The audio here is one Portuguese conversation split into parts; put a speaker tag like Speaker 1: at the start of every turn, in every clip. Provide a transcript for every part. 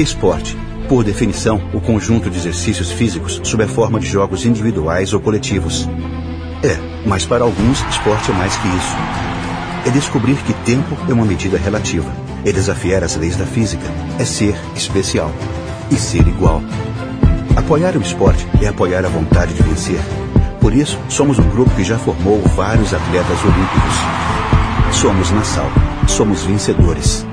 Speaker 1: Esporte, por definição, o conjunto de exercícios físicos sob a forma de jogos individuais ou coletivos. É, mas para alguns, esporte é mais que isso. É descobrir que tempo é uma medida relativa. É desafiar as leis da física. É ser especial. E ser igual. Apoiar o esporte é apoiar a vontade de vencer. Por isso, somos um grupo que já formou vários atletas olímpicos. Somos Nassau. Somos vencedores.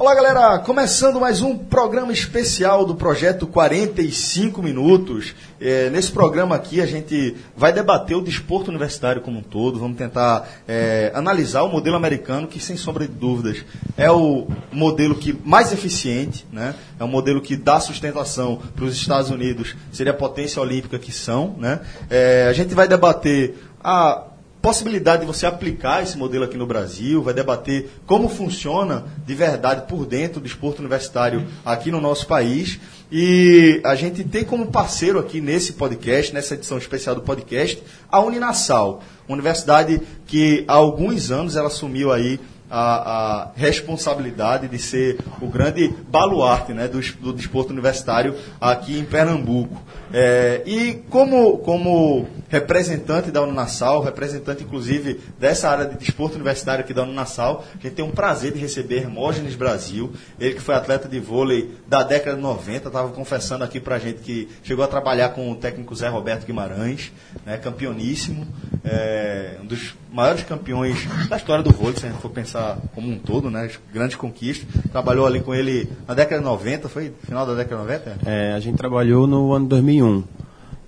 Speaker 2: Olá, galera! Começando mais um programa especial do projeto 45 Minutos. É, nesse programa aqui, a gente vai debater o desporto universitário como um todo. Vamos tentar é, analisar o modelo americano, que, sem sombra de dúvidas, é o modelo que mais eficiente, né? é o modelo que dá sustentação para os Estados Unidos, seria a potência olímpica que são. Né? É, a gente vai debater a possibilidade de você aplicar esse modelo aqui no Brasil, vai debater como funciona de verdade por dentro do esporte universitário aqui no nosso país. E a gente tem como parceiro aqui nesse podcast, nessa edição especial do podcast, a Uninasal, universidade que há alguns anos ela assumiu aí a, a, responsabilidade de ser o grande baluarte né, do, do desporto universitário aqui em Pernambuco. É, e como, como representante da Unassal, representante inclusive dessa área de desporto universitário aqui da Unassal, a gente tem um prazer de receber Hermógenes Brasil, ele que foi atleta de vôlei da década de 90, estava confessando aqui para a gente que chegou a trabalhar com o técnico Zé Roberto Guimarães, né, campeoníssimo, é, um dos maiores campeões da história do vôlei, se a gente for pensar como um todo, né, grandes conquistas. Trabalhou ali com ele na década de 90, foi final da década de 90?
Speaker 3: É, a gente trabalhou no ano 2001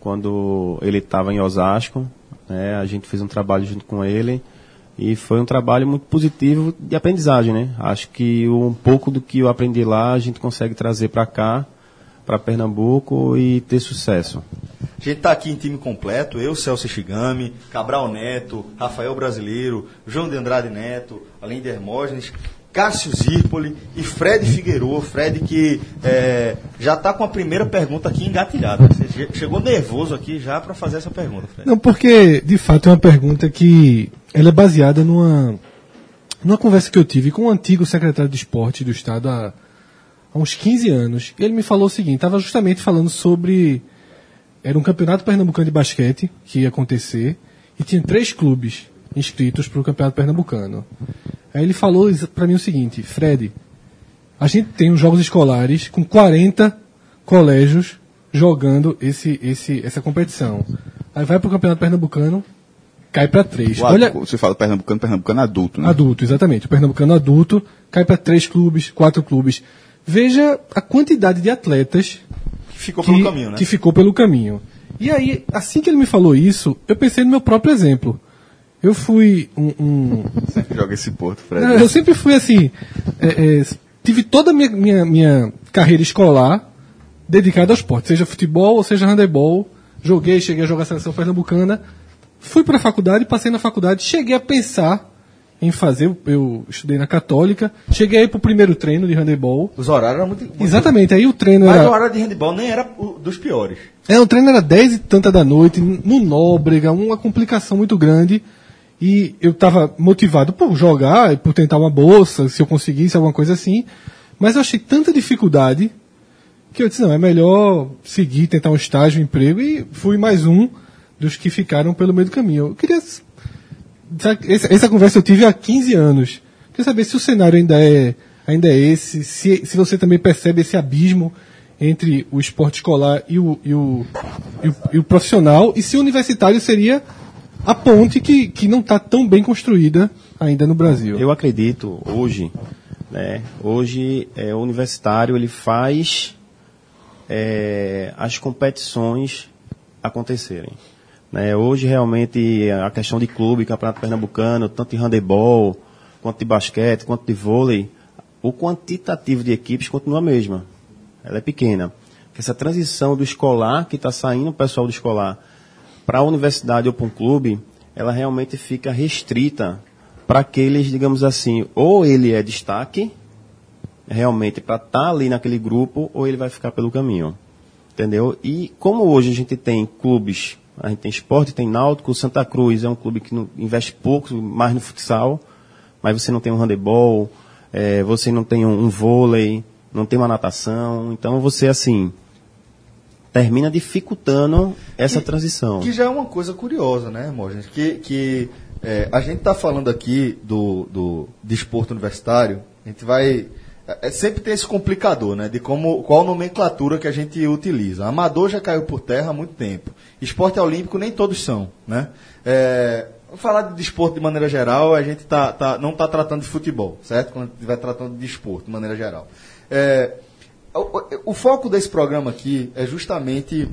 Speaker 3: quando ele estava em Osasco. Né, a gente fez um trabalho junto com ele e foi um trabalho muito positivo de aprendizagem, né? Acho que um pouco do que eu aprendi lá a gente consegue trazer para cá, para Pernambuco e ter sucesso.
Speaker 2: A gente está aqui em time completo, eu, Celso Shigami, Cabral Neto, Rafael Brasileiro, João de Andrade Neto, além de Hermógenes, Cássio Zirpoli e Fred Figueiredo. Fred que é, já está com a primeira pergunta aqui engatilhada. Você chegou nervoso aqui já para fazer essa pergunta, Fred.
Speaker 4: Não, porque de fato é uma pergunta que ela é baseada numa, numa conversa que eu tive com o antigo secretário de esporte do Estado há, há uns 15 anos. Ele me falou o seguinte, estava justamente falando sobre... Era um campeonato pernambucano de basquete que ia acontecer e tinha três clubes inscritos para o campeonato pernambucano. Aí ele falou para mim o seguinte, Fred, a gente tem os jogos escolares com 40 colégios jogando esse, esse, essa competição. Aí vai para o campeonato pernambucano, cai para três.
Speaker 5: O Olha, você fala pernambucano, pernambucano adulto, né?
Speaker 4: Adulto, exatamente. O pernambucano adulto cai para três clubes, quatro clubes. Veja a quantidade de atletas
Speaker 2: que ficou que, pelo caminho, né?
Speaker 4: Que ficou pelo caminho. E aí, assim que ele me falou isso, eu pensei no meu próprio exemplo. Eu fui um. um...
Speaker 5: Sempre joga esse porto, Fred.
Speaker 4: Não, eu sempre fui assim. É, é, tive toda a minha, minha, minha carreira escolar dedicada ao esporte, seja futebol ou seja handebol. Joguei, cheguei a jogar a seleção pernambucana. Fui para a faculdade, passei na faculdade, cheguei a pensar em fazer, eu estudei na Católica, cheguei aí pro primeiro treino de handebol.
Speaker 2: Os horários eram muito, muito...
Speaker 4: Exatamente, aí o treino
Speaker 2: Mas
Speaker 4: era...
Speaker 2: Mas o horário de handebol nem era dos piores.
Speaker 4: É, o treino era 10 e tanta da noite, no Nóbrega, uma complicação muito grande. E eu estava motivado por jogar, por tentar uma bolsa, se eu conseguisse alguma coisa assim. Mas eu achei tanta dificuldade que eu disse, não, é melhor seguir, tentar um estágio, um emprego, e fui mais um dos que ficaram pelo meio do caminho. Eu queria. Essa, essa conversa eu tive há 15 anos. Queria saber se o cenário ainda é, ainda é esse, se, se você também percebe esse abismo entre o esporte escolar e o, e o, e o, e o profissional, e se o universitário seria a ponte que, que não está tão bem construída ainda no Brasil.
Speaker 3: Eu acredito hoje, né, hoje é, o universitário ele faz é, as competições acontecerem. Né, hoje realmente a questão de clube, campeonato pernambucano, tanto de handebol, quanto de basquete, quanto de vôlei, o quantitativo de equipes continua a mesma. Ela é pequena. Essa transição do escolar, que está saindo o pessoal do escolar, para a universidade ou para um clube, ela realmente fica restrita para aqueles, digamos assim, ou ele é destaque, realmente para estar tá ali naquele grupo, ou ele vai ficar pelo caminho. Entendeu? E como hoje a gente tem clubes, a gente tem esporte, tem náutico, Santa Cruz é um clube que investe pouco, mais no futsal, mas você não tem um handebol, é, você não tem um, um vôlei, não tem uma natação. Então você, assim, termina dificultando essa
Speaker 2: Que-
Speaker 3: transição.
Speaker 2: Que já é uma coisa curiosa, né, Morgan? Que, que é, a gente está falando aqui do, do desporto universitário, a gente vai. É, sempre tem esse complicador, né? De como, qual nomenclatura que a gente utiliza. Amador já caiu por terra há muito tempo. Esporte olímpico nem todos são, né? É, falar de desporto de maneira geral, a gente tá, tá, não está tratando de futebol, certo? Quando estiver tratando de desporto de maneira geral. É, o, o- o foco desse programa aqui é justamente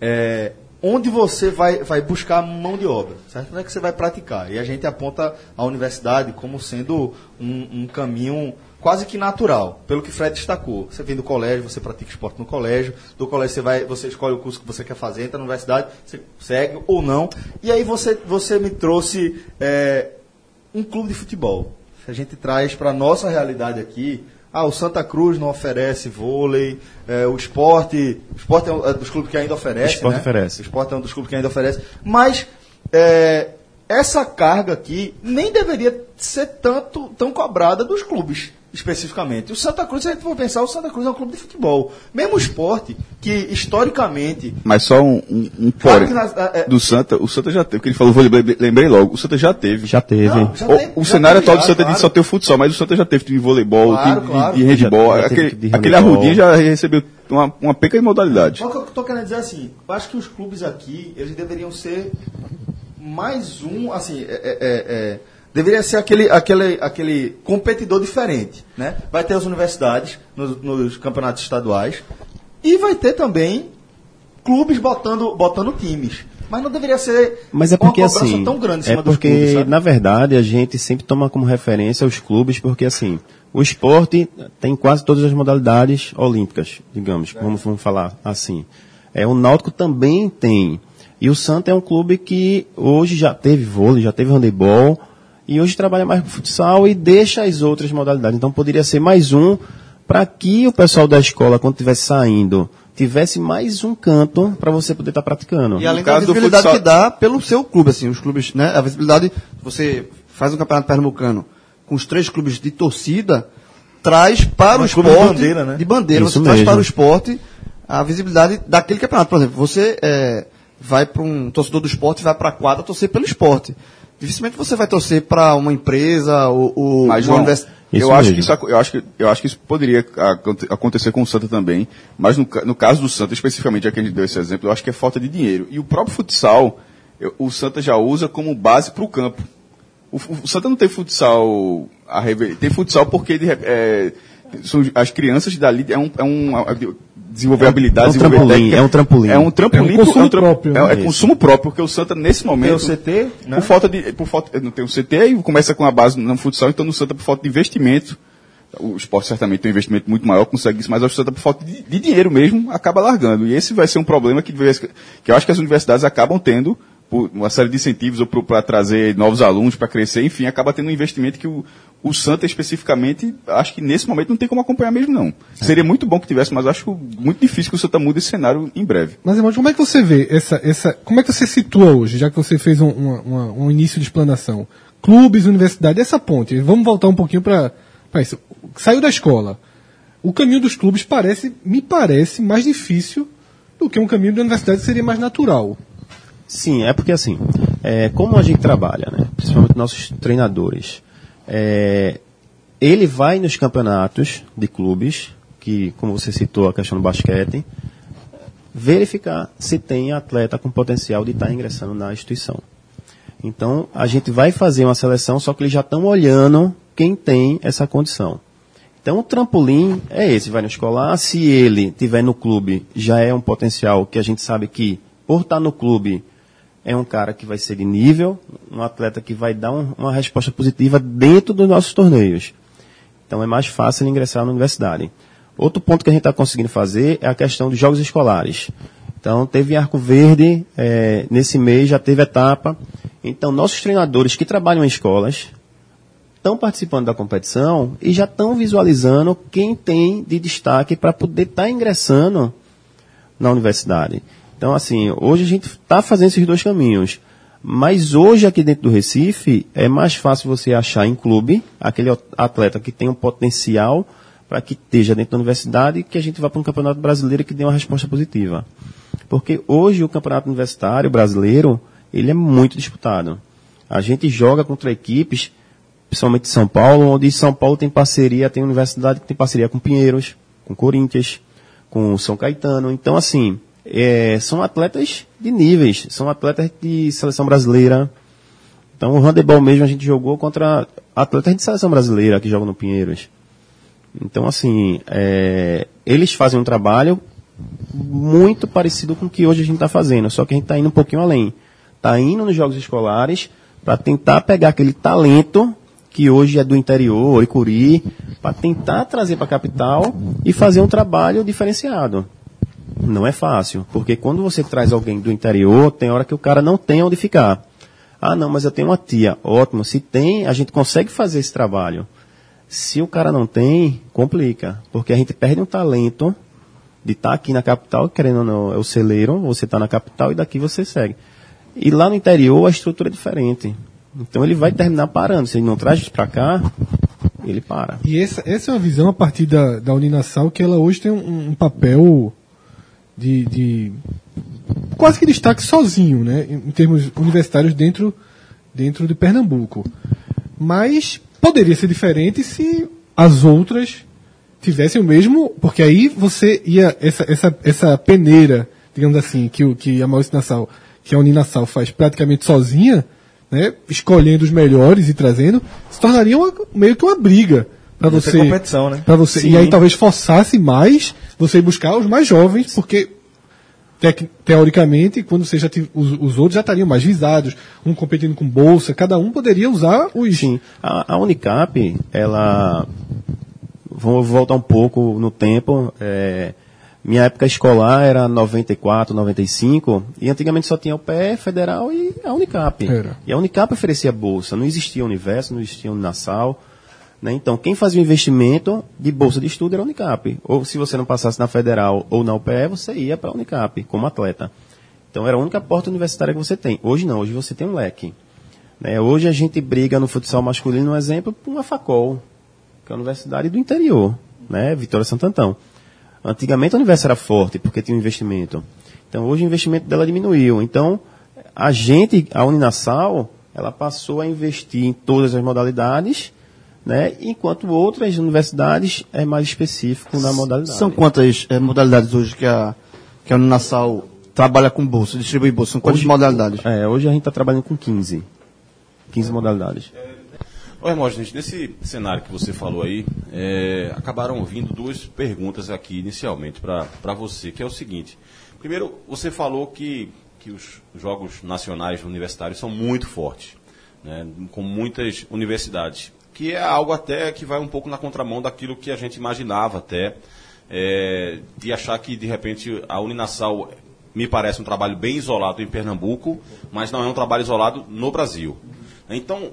Speaker 2: é, onde você vai, vai buscar mão de obra, certo? Onde é que você vai praticar? E a gente aponta a universidade como sendo um, um caminho quase que natural, pelo que Fred destacou. Você vem do colégio, você pratica esporte no colégio, do colégio você vai, você escolhe o curso que você quer fazer, entra na universidade, você segue ou não. E aí você, você me trouxe é, um clube de futebol. A gente traz para nossa realidade aqui. Ah, o Santa Cruz não oferece vôlei, é, o esporte, o esporte é um é dos clubes que ainda oferece.
Speaker 3: O esporte
Speaker 2: né?
Speaker 3: oferece.
Speaker 2: O esporte é um dos clubes que ainda oferece. Mas é, essa carga aqui nem deveria ser tanto tão cobrada dos clubes, especificamente. O Santa Cruz, se a gente for pensar, o Santa Cruz é um clube de futebol. Mesmo esporte, que historicamente
Speaker 5: Mas só um, um, um
Speaker 2: Claro
Speaker 5: porém.
Speaker 2: que é- é-
Speaker 5: do Santa, o Santa já teve, porque ele falou, vou lembrei, logo, o Santa já teve.
Speaker 3: Já teve.
Speaker 2: Não, já
Speaker 5: O,
Speaker 2: tem-
Speaker 5: o
Speaker 2: já
Speaker 5: cenário atual do Santa é de
Speaker 2: claro.
Speaker 5: só ter o futsal, mas o Santa já teve time de voleibol,
Speaker 2: Claro,
Speaker 5: time de,
Speaker 2: claro.
Speaker 5: de handball.
Speaker 3: Já- já teve
Speaker 5: aquele
Speaker 3: de
Speaker 5: aquele
Speaker 3: handebol.
Speaker 5: arrudinho já recebeu uma, uma peca de modalidade.
Speaker 2: Só que eu tô querendo dizer assim, eu acho que os clubes aqui, eles deveriam ser mais um, assim, é, é, é, é, deveria ser aquele, aquele, aquele competidor diferente, né? Vai ter as universidades nos, nos campeonatos estaduais e vai ter também clubes botando, botando times. Mas não deveria ser
Speaker 3: Mas é porque assim,
Speaker 2: tão grande em
Speaker 3: é
Speaker 2: cima dos
Speaker 3: porque
Speaker 2: clubes, sabe?
Speaker 3: na verdade a gente sempre toma como referência os clubes, porque assim, o esporte tem quase todas as modalidades olímpicas, digamos, vamos, vamos falar assim. É, o Náutico também tem. E o Santa é um clube que hoje já teve vôlei, já teve handebol, e hoje trabalha mais com futsal e deixa as outras modalidades. Então poderia ser mais um para que o pessoal da escola, quando estivesse saindo, tivesse mais um canto para você poder estar praticando.
Speaker 6: E além da visibilidade
Speaker 5: futsal-
Speaker 6: que dá pelo seu clube, assim, os clubes, né? A visibilidade, você faz um campeonato pernambucano com os três clubes de torcida, traz para
Speaker 2: Um
Speaker 6: o esporte.
Speaker 2: de bandeira, né?
Speaker 6: De bandeira,
Speaker 3: Isso
Speaker 6: você traz
Speaker 3: mesmo.
Speaker 6: para o esporte a visibilidade daquele campeonato. Por exemplo, você é, vai para um torcedor do esporte, vai para a quadra torcer pelo esporte. Dificilmente você vai torcer para uma empresa ou, ou
Speaker 5: Mas,
Speaker 6: uma
Speaker 5: João,
Speaker 6: universidade.
Speaker 3: Isso
Speaker 5: eu, acho isso, eu, acho que, eu acho que isso poderia aconte- acontecer com o Santa também, mas no, no caso do Santa, especificamente, já que a gente deu esse exemplo, eu acho que é falta de dinheiro. E o próprio futsal, eu- o Santa já usa como base para o campo. O, Santa não tem futsal, a reve- tem futsal porque de é, são as crianças dali é um, é um desenvolver habilidades,
Speaker 3: é um
Speaker 5: desenvolver
Speaker 3: trampolim,
Speaker 5: técnica.
Speaker 3: é um trampolim.
Speaker 5: É um trampolim,
Speaker 4: É um consumo
Speaker 5: é tra-
Speaker 4: próprio,
Speaker 5: é-
Speaker 4: né?
Speaker 5: é consumo próprio, porque o Santa nesse
Speaker 2: Tem
Speaker 5: momento
Speaker 2: o CT, né?
Speaker 5: por falta de. Por falta, não tem o CT e começa com a base no futsal, então no Santa por falta de investimento. O esporte certamente tem um investimento muito maior, consegue isso, mas o Santa por falta de, de dinheiro mesmo acaba largando. E esse vai ser um problema que, que eu acho que as universidades acabam tendo, por uma série de incentivos para trazer novos alunos, para crescer, enfim, acaba tendo um investimento que o, o Santa especificamente, acho que nesse momento não tem como acompanhar mesmo, não. Seria muito bom que tivesse, mas acho muito difícil que o Santa mude esse cenário em breve.
Speaker 4: Mas, irmão, como é que você vê essa, essa. Como é que você situa hoje, já que você fez um, uma- um início de explanação? Clubes, universidade, essa ponte. Vamos voltar um pouquinho para isso. Saiu da escola. O caminho dos clubes parece, me parece, mais difícil do que um caminho da universidade que seria mais natural.
Speaker 3: Sim, é porque assim, é, como a gente trabalha, né, principalmente nossos treinadores, é, ele vai nos campeonatos de clubes, que, como você citou a questão do basquete, verificar se tem atleta com potencial de estar ingressando na instituição. Então, a gente vai fazer uma seleção, só que eles já estão olhando quem tem essa condição. Então, o trampolim é esse, vai no escolar. Se ele tiver no clube, já é um potencial que a gente sabe que, por estar no clube, é um cara que vai ser de nível, um atleta que vai dar um- uma resposta positiva dentro dos nossos torneios. Então, é mais fácil ele ingressar na universidade. Outro ponto que a gente está conseguindo fazer é a questão dos jogos escolares. Então, teve Arco Verde, eh, nesse mês já teve etapa. Então, nossos treinadores que trabalham em escolas, estão participando da competição e já estão visualizando quem tem de destaque para poder estar ingressando na universidade. Então, assim, hoje a gente está fazendo esses dois caminhos. Mas hoje, aqui dentro do Recife, é mais fácil você achar em clube aquele atleta que tem um potencial para que esteja dentro da universidade e que a gente vá para um campeonato brasileiro que dê uma resposta positiva. Porque hoje o campeonato universitário brasileiro, ele é muito disputado. A gente joga contra equipes, principalmente de São Paulo, onde São Paulo tem parceria, tem universidade que tem parceria com Pinheiros, com Corinthians, com São Caetano. Então, assim, é, são atletas de níveis, são atletas de seleção brasileira. Então, o handebol mesmo a gente jogou contra atletas de seleção brasileira que jogam no Pinheiros. Então, assim, é, eles fazem um trabalho muito parecido com o que hoje a gente está fazendo, só que a gente está indo um pouquinho além. Está indo nos jogos escolares para tentar pegar aquele talento que hoje é do interior, Icuri, para tentar trazer para a capital e fazer um trabalho diferenciado. Não é fácil, porque quando você traz alguém do interior, tem hora que o cara não tem onde ficar. Ah, não, mas eu tenho uma tia. Ótimo, se tem, a gente consegue fazer esse trabalho. Se o cara não tem, complica, porque a gente perde um talento de estar tá aqui na capital, querendo ou não, é o celeiro, você está na capital e daqui você segue. E lá no interior a estrutura é diferente. Então ele vai terminar parando. Se ele não traz para cá, ele para.
Speaker 4: E essa, essa é uma visão a partir da, da Uninasal que ela hoje tem um, um papel de, de, quase que destaque sozinho, né, em, termos universitários dentro, dentro de Pernambuco. Mas poderia ser diferente se as outras tivessem o mesmo, porque aí você ia essa essa essa peneira, digamos assim, que que a Maurício Nassau, que a Uninasal faz praticamente sozinha, né, escolhendo os melhores e trazendo, se tornaria uma, meio que uma briga para você.
Speaker 2: competição, né?
Speaker 4: Para você.
Speaker 3: Sim.
Speaker 4: E aí talvez forçasse mais você buscar os mais jovens, porque teoricamente, quando você já tiv- os, os outros já estariam mais visados, um competindo com bolsa, cada um poderia usar os.
Speaker 3: Sim, a, a Unicap, ela. Vou voltar um pouco no tempo. é, minha época escolar era 94, 95, e antigamente só tinha o PE Federal e a Unicap.
Speaker 4: Era.
Speaker 3: E a Unicap oferecia bolsa, não existia Universo, não existia Uninasal. Né? Então, quem fazia o investimento de bolsa de estudo era a Unicap. Ou se você não passasse na Federal ou na UPE, você ia para a Unicap como atleta. Então, era a única porta universitária que você tem. Hoje não, hoje você tem um leque. Né? Hoje a gente briga no futsal masculino, um exemplo, por uma Facol, que é a universidade do interior, né? Vitória Santo Antão. Antigamente a universidade era forte, porque tinha um investimento. Então hoje o investimento dela diminuiu. Então a gente, a Uninasal, ela passou a investir em todas as modalidades, né? enquanto outras universidades é mais específico na modalidade.
Speaker 6: São quantas eh, modalidades hoje que a, que a Uninasal trabalha com bolsa, distribui bolsa? São quantas
Speaker 3: Hoje-
Speaker 6: modalidades?
Speaker 3: É, hoje a gente está trabalhando com 15. 15 modalidades.
Speaker 7: Ô, Hermógenes, nesse cenário que você falou aí, é, acabaram vindo duas perguntas aqui inicialmente para você, que é o seguinte. Primeiro, você falou que, que os jogos nacionais universitários são muito fortes, né, com muitas universidades, que é algo até que vai um pouco na contramão daquilo que a gente imaginava até, é, de achar que de repente a Uninasal me parece um trabalho bem isolado em Pernambuco, mas não é um trabalho isolado no Brasil. Então,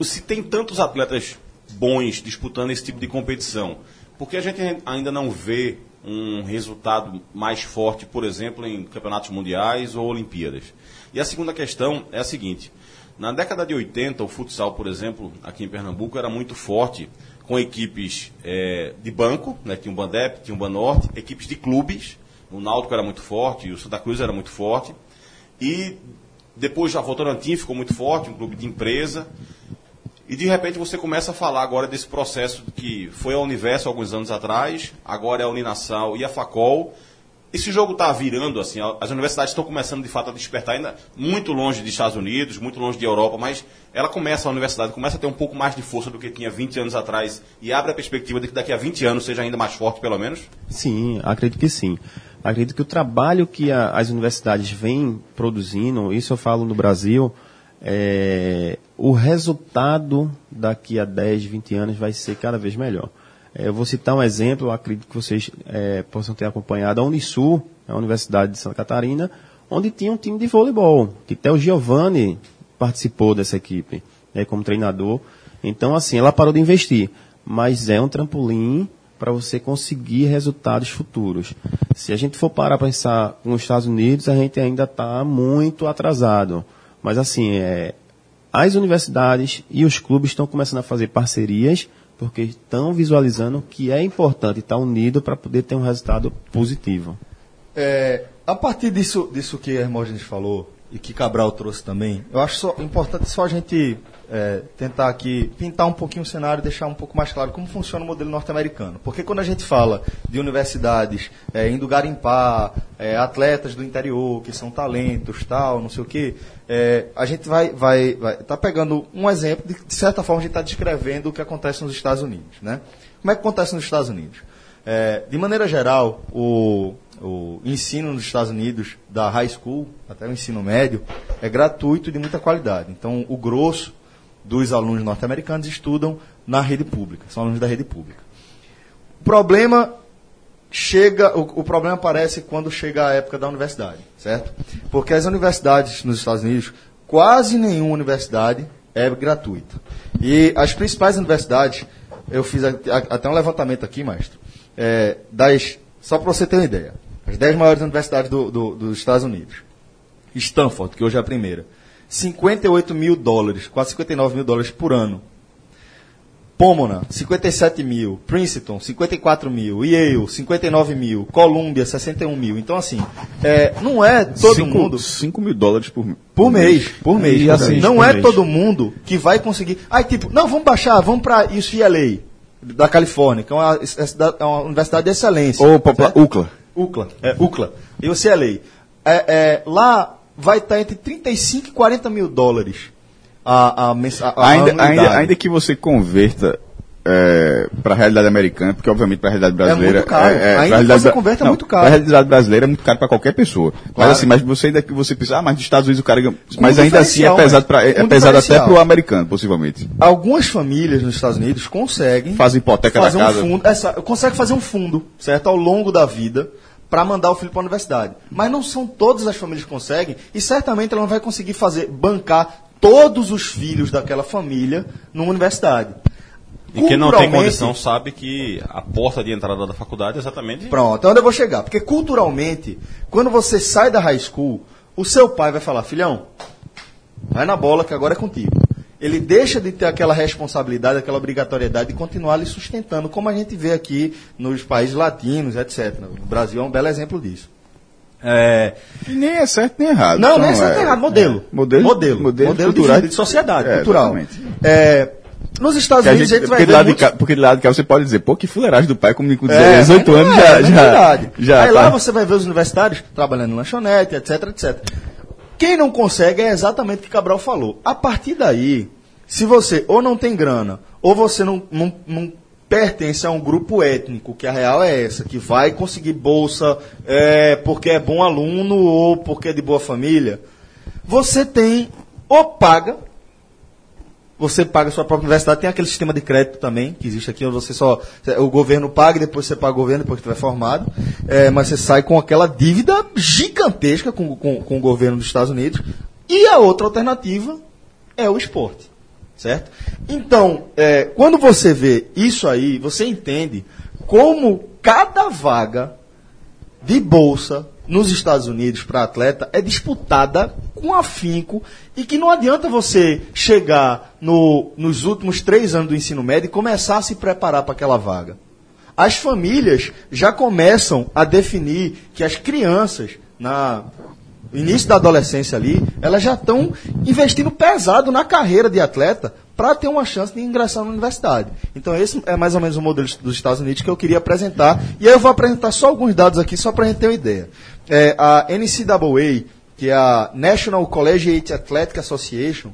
Speaker 7: se tem tantos atletas bons disputando esse tipo de competição, por que a gente ainda não vê um resultado mais forte, por exemplo, em campeonatos mundiais ou Olimpíadas? E a segunda questão é a seguinte: na década de 80, o futsal, por exemplo, aqui em Pernambuco, era muito forte com equipes eh, de banco, né, tinha o Bandep, tinha o Banorte, equipes de clubes, o Náutico era muito forte, o Santa Cruz era muito forte, e depois já Votorantim ficou muito forte, um clube de empresa, e de repente você começa a falar agora desse processo que foi a Universo alguns anos atrás, agora é a Uninasal e a Facol. Esse jogo está virando, assim, as universidades estão começando de fato a despertar ainda muito longe dos Estados Unidos, muito longe de Europa, mas ela começa, a universidade começa a ter um pouco mais de força do que tinha 20 anos atrás e abre a perspectiva de que daqui a 20 anos seja ainda mais forte, pelo menos?
Speaker 3: Sim, acredito que sim. Acredito que o trabalho que a- as universidades vêm produzindo, isso eu falo no Brasil, é, o resultado daqui a 10, 20 anos vai ser cada vez melhor. É, eu vou citar um exemplo, acredito que vocês é, possam ter acompanhado a Unisul, a Universidade de Santa Catarina, onde tinha um time de voleibol, que até o Giovanni participou dessa equipe, né, como treinador. Então, assim, ela parou de investir, mas é um trampolim para você conseguir resultados futuros. Se a gente for parar para pensar com os Estados Unidos, a gente ainda está muito atrasado. Mas assim, é, as universidades e os clubes estão começando a fazer parcerias porque estão visualizando que é importante estar unido para poder ter um resultado positivo.
Speaker 2: É, a partir disso, disso que Hermógenes falou e que Cabral trouxe também, eu acho só, importante só a gente é, tentar aqui pintar um pouquinho o cenário deixar um pouco mais claro como funciona o modelo norte-americano. Porque quando a gente fala de universidades é, indo garimpar, é, atletas do interior que são talentos, tal, não sei o quê, é, a gente vai estar vai, vai tá pegando um exemplo, de, de certa forma a gente está descrevendo o que acontece nos Estados Unidos. Né? Como é que acontece nos Estados Unidos? É, de maneira geral, o, o ensino nos Estados Unidos, da high school até o ensino médio, é gratuito e de muita qualidade. Então, o grosso dos alunos norte-americanos estudam na rede pública, são alunos da rede pública. O problema chega, o, o, problema aparece quando chega a época da universidade, certo? Porque as universidades nos Estados Unidos, quase nenhuma universidade é gratuita. E as principais universidades, eu fiz até um levantamento aqui, mestre, é, das, só para você ter uma ideia, as 10 maiores universidades do, do, dos Estados Unidos. Stanford, que hoje é a primeira, 58 mil dólares, quase 59 mil dólares por ano. Pomona, 57 mil. Princeton, 54 mil. Yale, 59 mil. Columbia, 61 mil. Então, assim, é, não é todo
Speaker 5: cinco,
Speaker 2: mundo.
Speaker 5: 5 mil dólares por,
Speaker 2: por mês. Por mês.
Speaker 4: E assim,
Speaker 2: não é
Speaker 4: mês.
Speaker 2: todo mundo que vai conseguir. Aí, tipo, não, vamos baixar, vamos para UCLA, da Califórnia, que é uma, é uma universidade de excelência.
Speaker 5: Ou UCLA.
Speaker 2: UCLA, é, UCLA. E UCLA. É, é, lá vai estar entre 35 e 40 mil dólares a, a, a, a
Speaker 5: ainda, ainda, ainda que você converta para a realidade americana, porque obviamente para a realidade brasileira
Speaker 2: muito caro.
Speaker 5: é, é,
Speaker 2: Ainda
Speaker 5: realidade
Speaker 2: você converta, é
Speaker 5: não,
Speaker 2: muito caro.
Speaker 5: pra realidade brasileira é muito caro para qualquer pessoa.
Speaker 2: Claro.
Speaker 5: Mas assim, mas você ainda que você pensa, ah, mas nos Estados Unidos o cara, mas
Speaker 2: Um
Speaker 5: ainda assim é pesado para é,
Speaker 2: um
Speaker 5: pesado até para o americano, possivelmente.
Speaker 2: Algumas famílias nos Estados Unidos conseguem
Speaker 5: Faz hipoteca
Speaker 2: fazer
Speaker 5: da
Speaker 2: um
Speaker 5: casa.
Speaker 2: fundo, essa, consegue fazer um fundo, certo, ao longo da vida para mandar o filho para a universidade. Mas não são todas as famílias que conseguem e certamente ela não vai conseguir fazer bancar todos os filhos daquela família numa universidade.
Speaker 7: E quem não tem condição sabe que a porta de entrada da faculdade é exatamente.
Speaker 2: Pronto, é onde eu vou chegar. Porque culturalmente, quando você sai da high school, o seu pai vai falar, filhão, vai na bola que agora é contigo. Ele deixa de ter aquela responsabilidade, aquela obrigatoriedade de continuar lhe sustentando, como a gente vê aqui nos países latinos, etc. O Brasil é um belo exemplo disso. É,
Speaker 5: E nem é certo nem errado.
Speaker 2: não,
Speaker 5: Então,
Speaker 2: nem é certo
Speaker 5: é-
Speaker 2: nem errado, modelo.
Speaker 5: é. Modelo-
Speaker 2: modelo.
Speaker 5: modelo
Speaker 2: Modelo de,
Speaker 5: cultural.
Speaker 2: vida, de sociedade,
Speaker 5: É,
Speaker 2: cultural. É, nos Estados
Speaker 5: Que a
Speaker 2: Unidos
Speaker 5: gente,
Speaker 2: a gente vai
Speaker 5: porque,
Speaker 2: ver
Speaker 5: lado de
Speaker 2: muitos-
Speaker 5: cá, porque do lado de cá você pode dizer, pô, que fuleiragem do pai, como com
Speaker 2: É,
Speaker 5: 18
Speaker 2: mas
Speaker 5: anos já,
Speaker 2: é, é
Speaker 5: já,
Speaker 2: verdade.
Speaker 5: já
Speaker 2: Aí lá
Speaker 5: tá-
Speaker 2: você vai ver os universitários trabalhando em lanchonete, etc, etc. Quem não consegue é exatamente o que Cabral falou. A partir daí, se você ou não tem grana, ou você não, não, não pertence a um grupo étnico, que a real é essa, que vai conseguir bolsa é, porque é bom aluno ou porque é de boa família, você tem ou paga você paga a sua própria universidade, tem aquele sistema de crédito também, que existe aqui, onde você só. O governo paga e depois você paga o governo, depois que estiver formado. É, mas você sai com aquela dívida gigantesca com, com, com o governo dos Estados Unidos. E a outra alternativa é o esporte. Certo? Então, é, quando você vê isso aí, você entende como cada vaga de bolsa nos Estados Unidos para atleta é disputada com afinco e que não adianta você chegar no- nos últimos três anos do ensino médio e começar a se preparar para aquela vaga. As famílias já começam a definir que as crianças, na início da adolescência ali, elas já estão investindo pesado na carreira de atleta para ter uma chance de ingressar na universidade. Então esse é mais ou menos o modelo dos Estados Unidos que eu queria apresentar. E aí eu vou apresentar só alguns dados aqui, só para a gente ter uma ideia. É, a NCAA, que é a National Collegiate Athletic Association,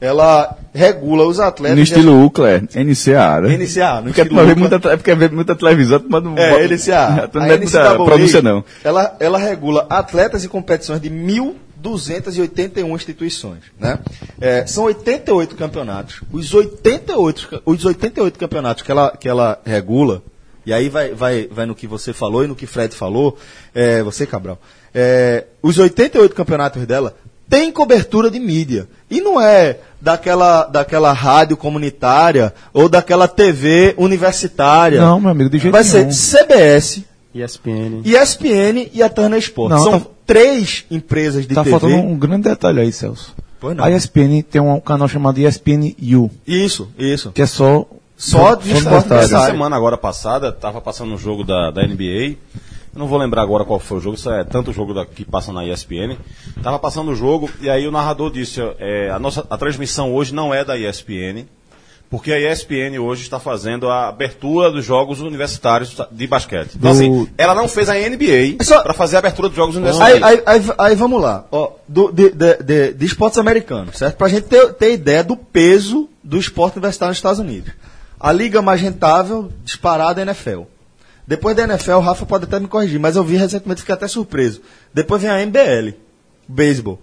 Speaker 2: ela regula os atletas...
Speaker 5: No estilo UCLA, é NCA, né?
Speaker 2: NCA, no
Speaker 5: porque
Speaker 2: estilo
Speaker 5: vê
Speaker 2: UCLA.
Speaker 5: muita, porque vê muita televisão, manda um...
Speaker 2: É, NCA.
Speaker 5: Não é muita
Speaker 2: NCAA,
Speaker 5: pronúncia, não.
Speaker 2: Ela, ela regula atletas e competições de 1.281 instituições. Né? É, são 88 campeonatos. Os 88, ca- os 88 campeonatos que ela, que ela regula, e aí vai, vai, vai no que você falou e no que Fred falou, é, você, Cabral. É, os 88 campeonatos dela têm cobertura de mídia. E não é daquela, daquela rádio comunitária ou daquela TV universitária.
Speaker 8: Não, meu amigo, de jeito
Speaker 2: Vai
Speaker 8: nenhum.
Speaker 2: ser CBS,
Speaker 3: ESPN.
Speaker 2: ESPN e a Turner Sports.
Speaker 8: Não,
Speaker 2: São
Speaker 8: tá-
Speaker 2: três empresas de
Speaker 8: Tá
Speaker 2: TV.
Speaker 8: faltando um grande detalhe aí, Celso.
Speaker 2: Pois não.
Speaker 8: A ESPN tem um canal chamado ESPN U,
Speaker 2: Isso, isso.
Speaker 8: que é só
Speaker 2: Só de esporte
Speaker 8: universitário.
Speaker 7: Essa semana agora passada, tava passando um jogo da, da NBA. Eu não vou lembrar agora qual foi o jogo, isso é tanto jogo da, que passa na ESPN. Tava passando o jogo e aí o narrador disse: é, a, nossa, a transmissão hoje não é da ESPN, porque a ESPN hoje está fazendo a abertura dos jogos universitários de basquete. Então,
Speaker 8: Do-
Speaker 7: assim, ela não fez a NBA
Speaker 2: Só-
Speaker 7: para fazer a abertura dos jogos
Speaker 2: Aí,
Speaker 7: universitários.
Speaker 2: aí, aí, aí vamos lá. Ó, do- de, de, de, de esportes americanos, certo? Pra gente ter, ter ideia do peso do esporte universitário nos Estados Unidos. A liga mais rentável, disparada, é a NFL. Depois da NFL, o Rafa pode até me corrigir, mas eu vi recentemente fiquei até surpreso. Depois vem a MBL, beisebol,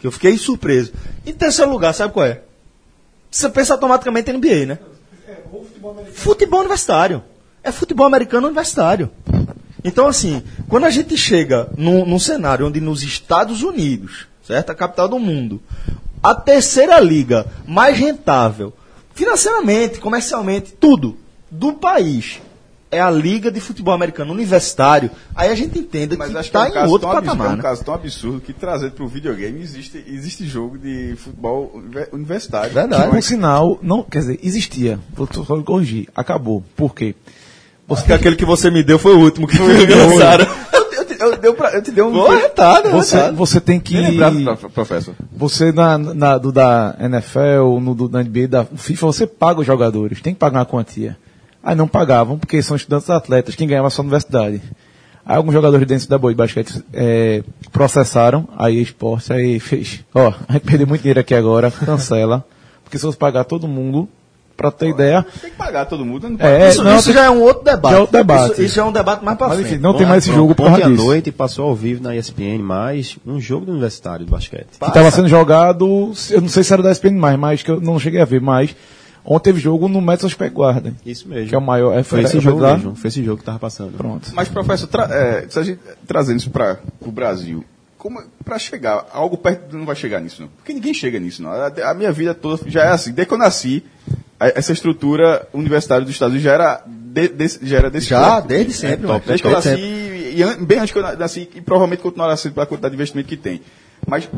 Speaker 2: que eu fiquei surpreso. Em terceiro lugar, sabe qual é? Você pensa automaticamente em NBA, né? Futebol universitário. É futebol americano universitário. Então, assim, quando a gente chega num, num cenário onde nos Estados Unidos, certo? A capital do mundo, a terceira liga mais rentável, financeiramente, comercialmente, tudo, do país, é a Liga de Futebol Americano Universitário, aí a gente entende
Speaker 5: Mas
Speaker 2: que
Speaker 5: que é
Speaker 2: está
Speaker 5: um
Speaker 2: em outro
Speaker 5: tão absurdo, é
Speaker 2: patamar.
Speaker 5: um
Speaker 2: né?
Speaker 5: caso tão absurdo que trazer para o videogame existe, existe jogo de futebol univer- universitário.
Speaker 2: Verdade.
Speaker 8: Por sinal, não, quer dizer, existia. Vou só corrigir. Acabou. Por quê?
Speaker 2: Porque aquele que você me deu foi o último que foi lançado.
Speaker 5: Eu, deu pra- eu te dei um.
Speaker 2: Pô, retado,
Speaker 8: Você,
Speaker 2: retado.
Speaker 8: você tem que.
Speaker 5: Prof- professor.
Speaker 8: Você na, na- do da NFL, no do da NBA, da FIFA, você paga os jogadores, tem que pagar uma quantia. Aí não pagavam, porque são estudantes atletas, quem ganhava só a universidade. Aí alguns jogadores dentro da boa de basquete é, processaram, aí esporte, aí fez, ó, a gente perdeu muito dinheiro aqui agora, cancela. Porque se fosse pagar todo mundo, pra ter ideia,
Speaker 5: Tem que pagar todo mundo. Não
Speaker 8: É,
Speaker 2: isso
Speaker 8: não,
Speaker 2: isso
Speaker 8: tem-
Speaker 2: já é um outro debate.
Speaker 8: já é outro debate.
Speaker 2: Isso, isso já é um debate mais pra
Speaker 8: mas
Speaker 2: frente.
Speaker 8: enfim, não tem mais esse jogo por
Speaker 3: à
Speaker 8: disso.
Speaker 3: noite passou ao vivo na ESPN mais um jogo do universitário de basquete.
Speaker 8: que estava sendo jogado, eu não sei se era da SPN mais, mas que eu não cheguei a ver, mas ontem teve jogo no Madison Square Garden,
Speaker 3: Isso mesmo.
Speaker 8: que é o maior, é,
Speaker 3: Foi esse
Speaker 8: é,
Speaker 3: jogo
Speaker 8: lá?
Speaker 3: mesmo. Foi esse jogo que tava passando.
Speaker 8: Pronto.
Speaker 5: Mas, professor, tra é, se a gente, trazendo isso para o Brasil, como para chegar, algo perto não vai chegar nisso, não. Porque ninguém chega nisso, não. A, a minha vida toda já é assim. Desde que eu nasci, essa estrutura universitária dos Estados Unidos já era, de, desse- já era desse
Speaker 2: Já, desde sempre.
Speaker 5: Desde
Speaker 2: mano.
Speaker 5: que eu
Speaker 2: Desde
Speaker 5: nasci, e bem antes que eu na- nasci, e provavelmente continuará sendo pela quantidade de investimento que tem. Mas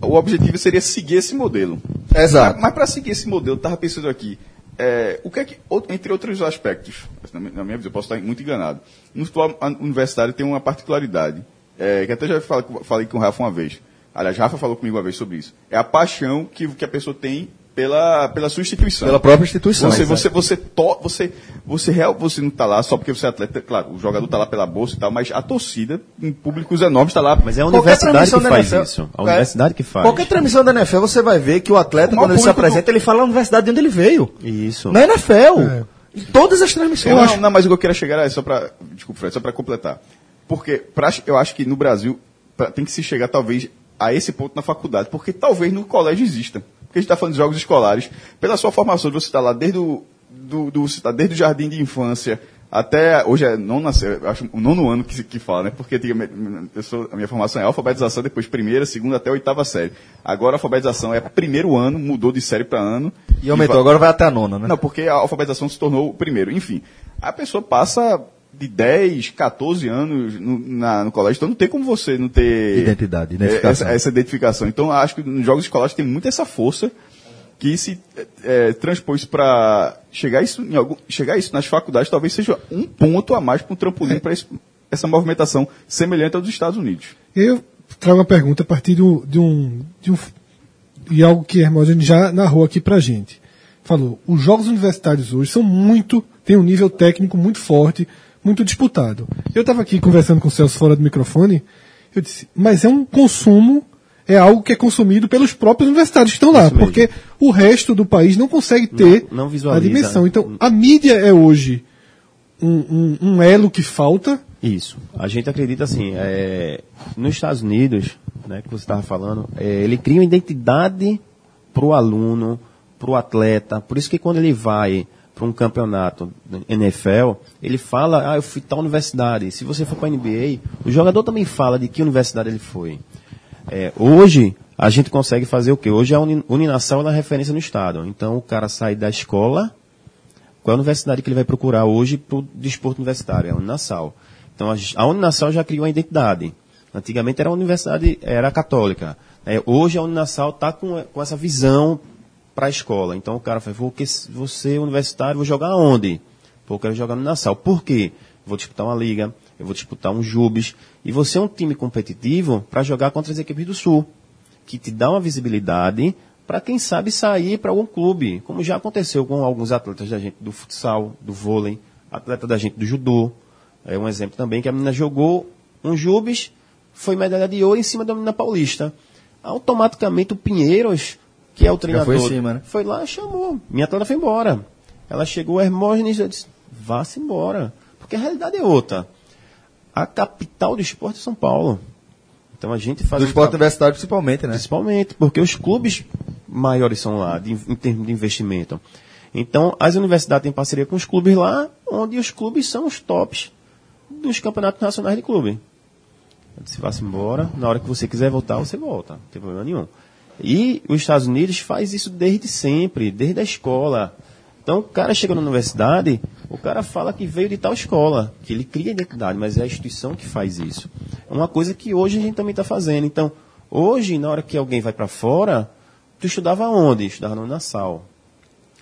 Speaker 5: o objetivo seria seguir esse modelo.
Speaker 2: Exato.
Speaker 5: Mas para seguir esse modelo, eu estava pensando aqui, é, o que é que, entre outros aspectos, na minha, visão, eu posso estar muito enganado, no futebol a- universitário tem uma particularidade, é, que até já falei, com- falei com o Rafa uma vez, aliás, Rafa falou comigo uma vez sobre isso, é a paixão que, que a pessoa tem pela, pela sua instituição.
Speaker 2: Pela própria instituição.
Speaker 5: Você, você, você, to, você, você, real, você não está lá só porque você é atleta, claro, o jogador está lá pela bolsa e tal, mas a torcida, em públicos enormes, está lá.
Speaker 3: Mas é a universidade que
Speaker 2: da
Speaker 3: faz
Speaker 2: NFL,
Speaker 3: isso. A
Speaker 2: é,
Speaker 3: universidade que faz.
Speaker 2: Qualquer transmissão da NFL, você vai ver que o atleta,
Speaker 5: O
Speaker 2: quando ele se apresenta, ele fala a universidade de onde ele veio.
Speaker 3: Isso.
Speaker 2: Na NFL. Em todas as transmissões.
Speaker 5: não, não, mas o que eu queria chegar é só para, desculpa, Fred, só para completar. Porque pra, eu acho que no Brasil pra- tem que se chegar talvez a esse ponto na faculdade, porque talvez no colégio exista. Porque a gente está falando de jogos escolares. Pela sua formação, você está lá desde o, do, do, tá desde o jardim de infância até hoje é nono, acho o nono ano que, que fala, né? Porque eu sou, a minha formação é alfabetização, depois primeira, segunda até oitava série. Agora a alfabetização é primeiro ano, mudou de série para ano.
Speaker 2: E aumentou,
Speaker 5: vai-
Speaker 2: agora vai até a nona, né?
Speaker 5: não, porque a alfabetização se tornou o primeiro. Enfim, a pessoa passa de 10, 14 anos no, na- no colégio, então não tem como você não ter
Speaker 2: Identidade,
Speaker 5: é,
Speaker 2: identificação.
Speaker 5: Essa, essa identificação. Então, acho que nos jogos escolares tem muito essa força que se é, transpôs para chegar isso em algum, chegar isso nas faculdades talvez seja um ponto a mais para um trampolim para essa movimentação semelhante ao dos Estados Unidos.
Speaker 4: Eu trago uma pergunta a partir do- de um. De um e algo que Hermógenes já narrou aqui pra gente. Falou, os jogos universitários hoje são muito. tem um nível técnico muito forte, muito disputado. Eu estava aqui conversando com o Celso fora do microfone, eu disse, mas é um consumo, é algo que é consumido pelos próprios universitários que estão lá, porque o resto do país não consegue ter
Speaker 3: não
Speaker 4: a
Speaker 3: visualiza.
Speaker 4: dimensão. Então, a mídia é hoje um, um- um elo que falta.
Speaker 3: Isso. A gente acredita assim, é, nos Estados Unidos, né, que você estava falando, é, ele cria uma identidade para o aluno, para o atleta. Por isso que quando ele vai para um campeonato NFL, ele fala, ah, eu fui tal universidade. Se você for para a NBA, o jogador também fala de que universidade ele foi. É, hoje, a gente consegue fazer o quê? Hoje a Uni- Uninasal ela é referência no estado. Então, o cara sai da escola, qual é a universidade que ele vai procurar hoje para o desporto universitário? É a Uninasal. Então, a, a Uninasal já criou uma identidade. Antigamente era a universidade, era católica. É, hoje a Uninasal está com, com essa visão para a escola. Então o cara fala, vou que você universitário, vou jogar onde? Pô, eu quero jogar no Nassau. Por quê? Vou disputar uma liga, eu vou disputar um Jubes. E você é um time competitivo para jogar contra as equipes do Sul, que te dá uma visibilidade para quem sabe sair para algum clube, como já aconteceu com alguns atletas da gente do futsal, do vôlei, atleta da gente do judô. É um exemplo também que a menina jogou um Jubes, foi medalha de ouro em cima da menina paulista. Automaticamente o Pinheiros, que é o treinador,
Speaker 2: foi cima, né?
Speaker 3: foi lá e chamou. Minha atleta foi embora. Ela chegou, Hermógenes, eu disse, vá-se embora. Porque a realidade é outra. A capital do esporte é São Paulo. Então a gente faz
Speaker 2: Do esporte
Speaker 3: tra-
Speaker 2: universitário principalmente, né?
Speaker 3: Principalmente, porque os clubes maiores são lá, de- em termos de investimento. Então, as universidades têm parceria com os clubes lá, onde os clubes são os tops dos campeonatos nacionais de clube. Se vá-se embora, na hora que você quiser voltar, você volta, não tem problema nenhum. E os Estados Unidos faz isso desde sempre, desde a escola. Então, o cara chega na universidade, o cara fala que veio de tal escola, que ele cria identidade, mas é a instituição que faz isso. É uma coisa que hoje a gente também está fazendo. Então, hoje, na hora que alguém vai para fora, tu estudava onde? Estudava no Nassau.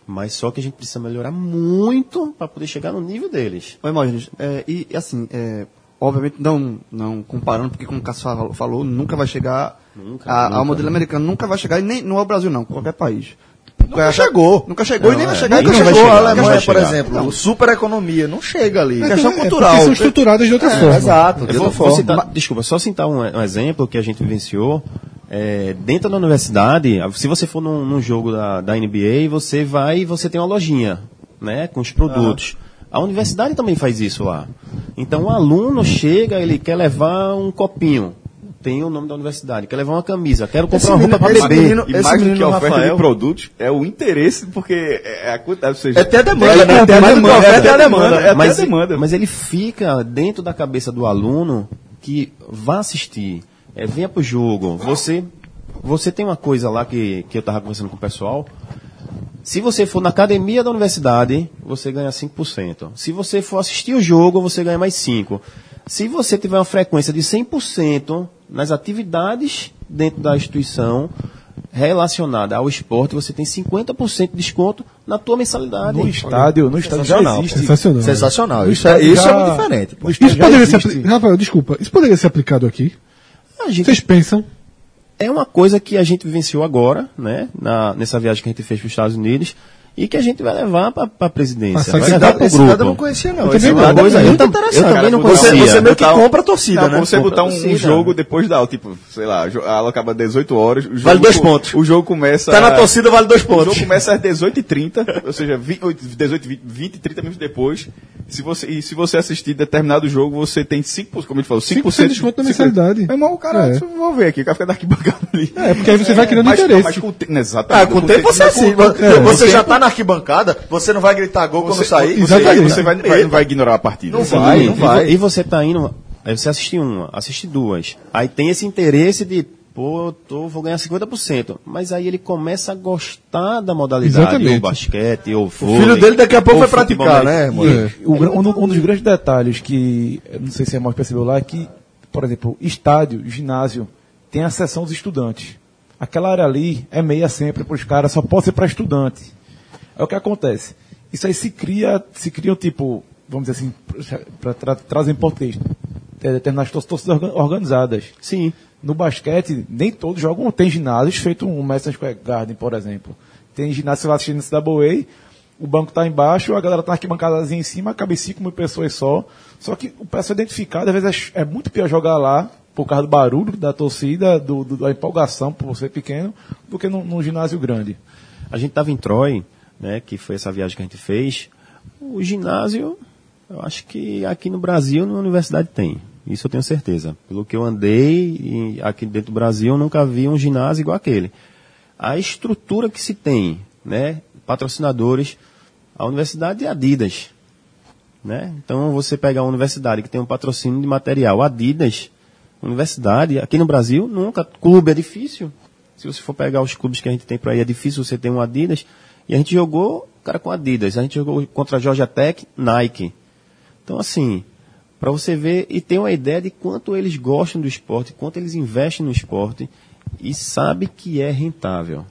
Speaker 3: Mas só que a gente precisa melhorar muito para poder chegar no nível deles.
Speaker 6: Oi, Mógenes, é, e assim, é, obviamente não, não comparando, porque como o Cássio falou, falou, nunca vai chegar
Speaker 3: Nunca,
Speaker 6: a-
Speaker 3: nunca.
Speaker 6: ao modelo americano, nunca vai chegar, e nem não é o Brasil não, qualquer país.
Speaker 2: Nunca chegou.
Speaker 6: Nunca chegou e nem vai chegar.
Speaker 2: Nunca chegou
Speaker 6: chegar.
Speaker 2: a Alemanha, por exemplo. O super economia não chega ali.
Speaker 6: Questão
Speaker 4: É, porque
Speaker 6: cultural.
Speaker 4: são estruturadas de outra
Speaker 2: É,
Speaker 4: forma.
Speaker 2: exato. de
Speaker 3: Eu vou,
Speaker 2: outra
Speaker 3: vou
Speaker 2: forma.
Speaker 3: citar, desculpa, só citar um, um exemplo que a gente vivenciou. É, dentro da universidade, se você for num, num jogo da, da NBA, você vai e você tem uma lojinha, né, com os produtos. A universidade também faz isso lá. Então o aluno chega, ele quer levar um copinho, tem o nome da universidade, quer levar uma camisa, quero comprar
Speaker 2: Esse
Speaker 3: uma roupa para beber.
Speaker 2: menino-
Speaker 5: E mais do que a oferta
Speaker 2: Rafael-
Speaker 5: de produtos, é o interesse, porque é a quantidade, ou seja,
Speaker 2: É até a demanda,
Speaker 5: é,
Speaker 2: né?
Speaker 5: É até a demanda, é até a demanda, é até
Speaker 3: mas,
Speaker 5: a demanda.
Speaker 3: mas ele fica dentro da cabeça do aluno que vá assistir, é, venha pro jogo. Você, você tem uma coisa lá que, que eu estava conversando com o pessoal. Se você for na academia da universidade, você ganha 5%. Se você for assistir o jogo, você ganha mais 5%. Se você tiver uma frequência de 100% nas atividades dentro da instituição relacionada ao esporte, você tem 50% de desconto na tua mensalidade.
Speaker 8: No estádio, no estádio já
Speaker 2: Sensacional,
Speaker 8: existe.
Speaker 4: Sensacional.
Speaker 2: Isso é,
Speaker 8: estádio
Speaker 2: isso é
Speaker 8: já-
Speaker 2: muito diferente.
Speaker 4: Isso poderia ser
Speaker 8: existe.
Speaker 4: apli- Rafael, desculpa. Isso poderia ser aplicado aqui?
Speaker 3: A gente
Speaker 4: Vocês pensam?
Speaker 3: É uma coisa que a gente vivenciou agora, né, na, nessa viagem que a gente fez para os Estados Unidos e que a gente vai levar para a presidência.
Speaker 4: Essa
Speaker 3: vai levar para o
Speaker 2: Esse dado eu não
Speaker 3: grupo.
Speaker 2: conhecia, não.
Speaker 4: Eu
Speaker 2: Esse
Speaker 4: também
Speaker 2: dado
Speaker 4: não.
Speaker 2: é
Speaker 3: Coisa, eu tam- eu também não
Speaker 2: Você,
Speaker 3: conhecia.
Speaker 2: você meio que
Speaker 5: Botar um-
Speaker 2: compra a torcida,
Speaker 5: Não,
Speaker 2: né?
Speaker 5: você
Speaker 3: Compra
Speaker 5: botar um,
Speaker 3: torcida.
Speaker 5: um jogo depois da aula, tipo, sei lá, a aula acaba às 18 horas. O jogo,
Speaker 2: Vale dois pontos.
Speaker 5: O jogo começa.
Speaker 2: Tá na torcida, vale dois
Speaker 5: O
Speaker 2: pontos.
Speaker 5: jogo começa às 18h30, ou seja, 20, 18, 20, 20, 30 minutos depois. Se você, e se você assistir determinado jogo, você tem 5%, como a gente falou, 5%,
Speaker 4: 5% de desconto na mensalidade.
Speaker 5: Meu irmão, o cara,
Speaker 4: É.
Speaker 5: eu vou ver aqui, o cara fica da arquibancada ali.
Speaker 4: É, porque aí você vai criando
Speaker 5: mas,
Speaker 4: interesse.
Speaker 5: Mas com o tempo,
Speaker 2: Ah,
Speaker 5: exatamente.
Speaker 2: com o tempo você assim.
Speaker 5: com-
Speaker 2: Você,
Speaker 5: o
Speaker 2: você já tá na arquibancada, você não vai gritar gol quando
Speaker 5: você,
Speaker 2: sair.
Speaker 5: você,
Speaker 4: Exatamente.
Speaker 5: você vai, vai, não vai ignorar a partida.
Speaker 2: Não vai,
Speaker 3: E-
Speaker 2: não
Speaker 3: e
Speaker 2: vai.
Speaker 3: E você tá indo, aí você assiste uma, assiste duas. Aí tem esse interesse de, pô, eu tô, vou ganhar 50%. Mas aí ele começa a gostar da modalidade,
Speaker 4: Exatamente.
Speaker 3: ou basquete, ou
Speaker 2: O
Speaker 3: vôlei.
Speaker 2: filho dele daqui a pouco
Speaker 3: ou
Speaker 2: vai praticar, né, irmão?
Speaker 8: E o um, do- um dos grandes detalhes que, não sei se a Morte percebeu lá, é que, por exemplo, estádio, ginásio, tem a seção dos estudantes. Aquela área ali é meia sempre para os caras, só pode ser para estudante. É o que acontece. Isso aí se cria, se cria um tipo, vamos dizer assim, para tra trazer em contexto, é, determinadas tor- torcidas organ- organizadas.
Speaker 3: Sim.
Speaker 8: No basquete, nem todos jogam. Tem ginásios feito um Madison Square Garden, por exemplo. Tem ginásio que você vai assistir nesse WA, o banco tá embaixo, a galera tá na arquibancadazinha em cima, cabe 5 mil pessoas só. Só que o pessoal identificado, às vezes é, é muito pior jogar lá, por causa do barulho da torcida, do, do- da empolgação por ser pequeno, do que num, num ginásio grande.
Speaker 3: A gente estava em Troy, né, que foi essa viagem que a gente fez. O ginásio, eu acho que aqui no Brasil, na universidade tem. Isso eu tenho certeza. Pelo que eu andei aqui dentro do Brasil, eu nunca vi um ginásio igual aquele. A estrutura que se tem, né, patrocinadores, a universidade é Adidas. Né? Então você pega uma universidade que tem um patrocínio de material Adidas, universidade, aqui no Brasil, nunca. Clube é difícil. Se você for pegar os clubes que a gente tem por aí, é difícil você ter um Adidas. E a gente jogou, cara, com Adidas. A gente jogou contra a Georgia Tech, Nike. Então, assim, para você ver e ter uma ideia de quanto eles gostam do esporte, quanto eles investem no esporte e sabe que é rentável.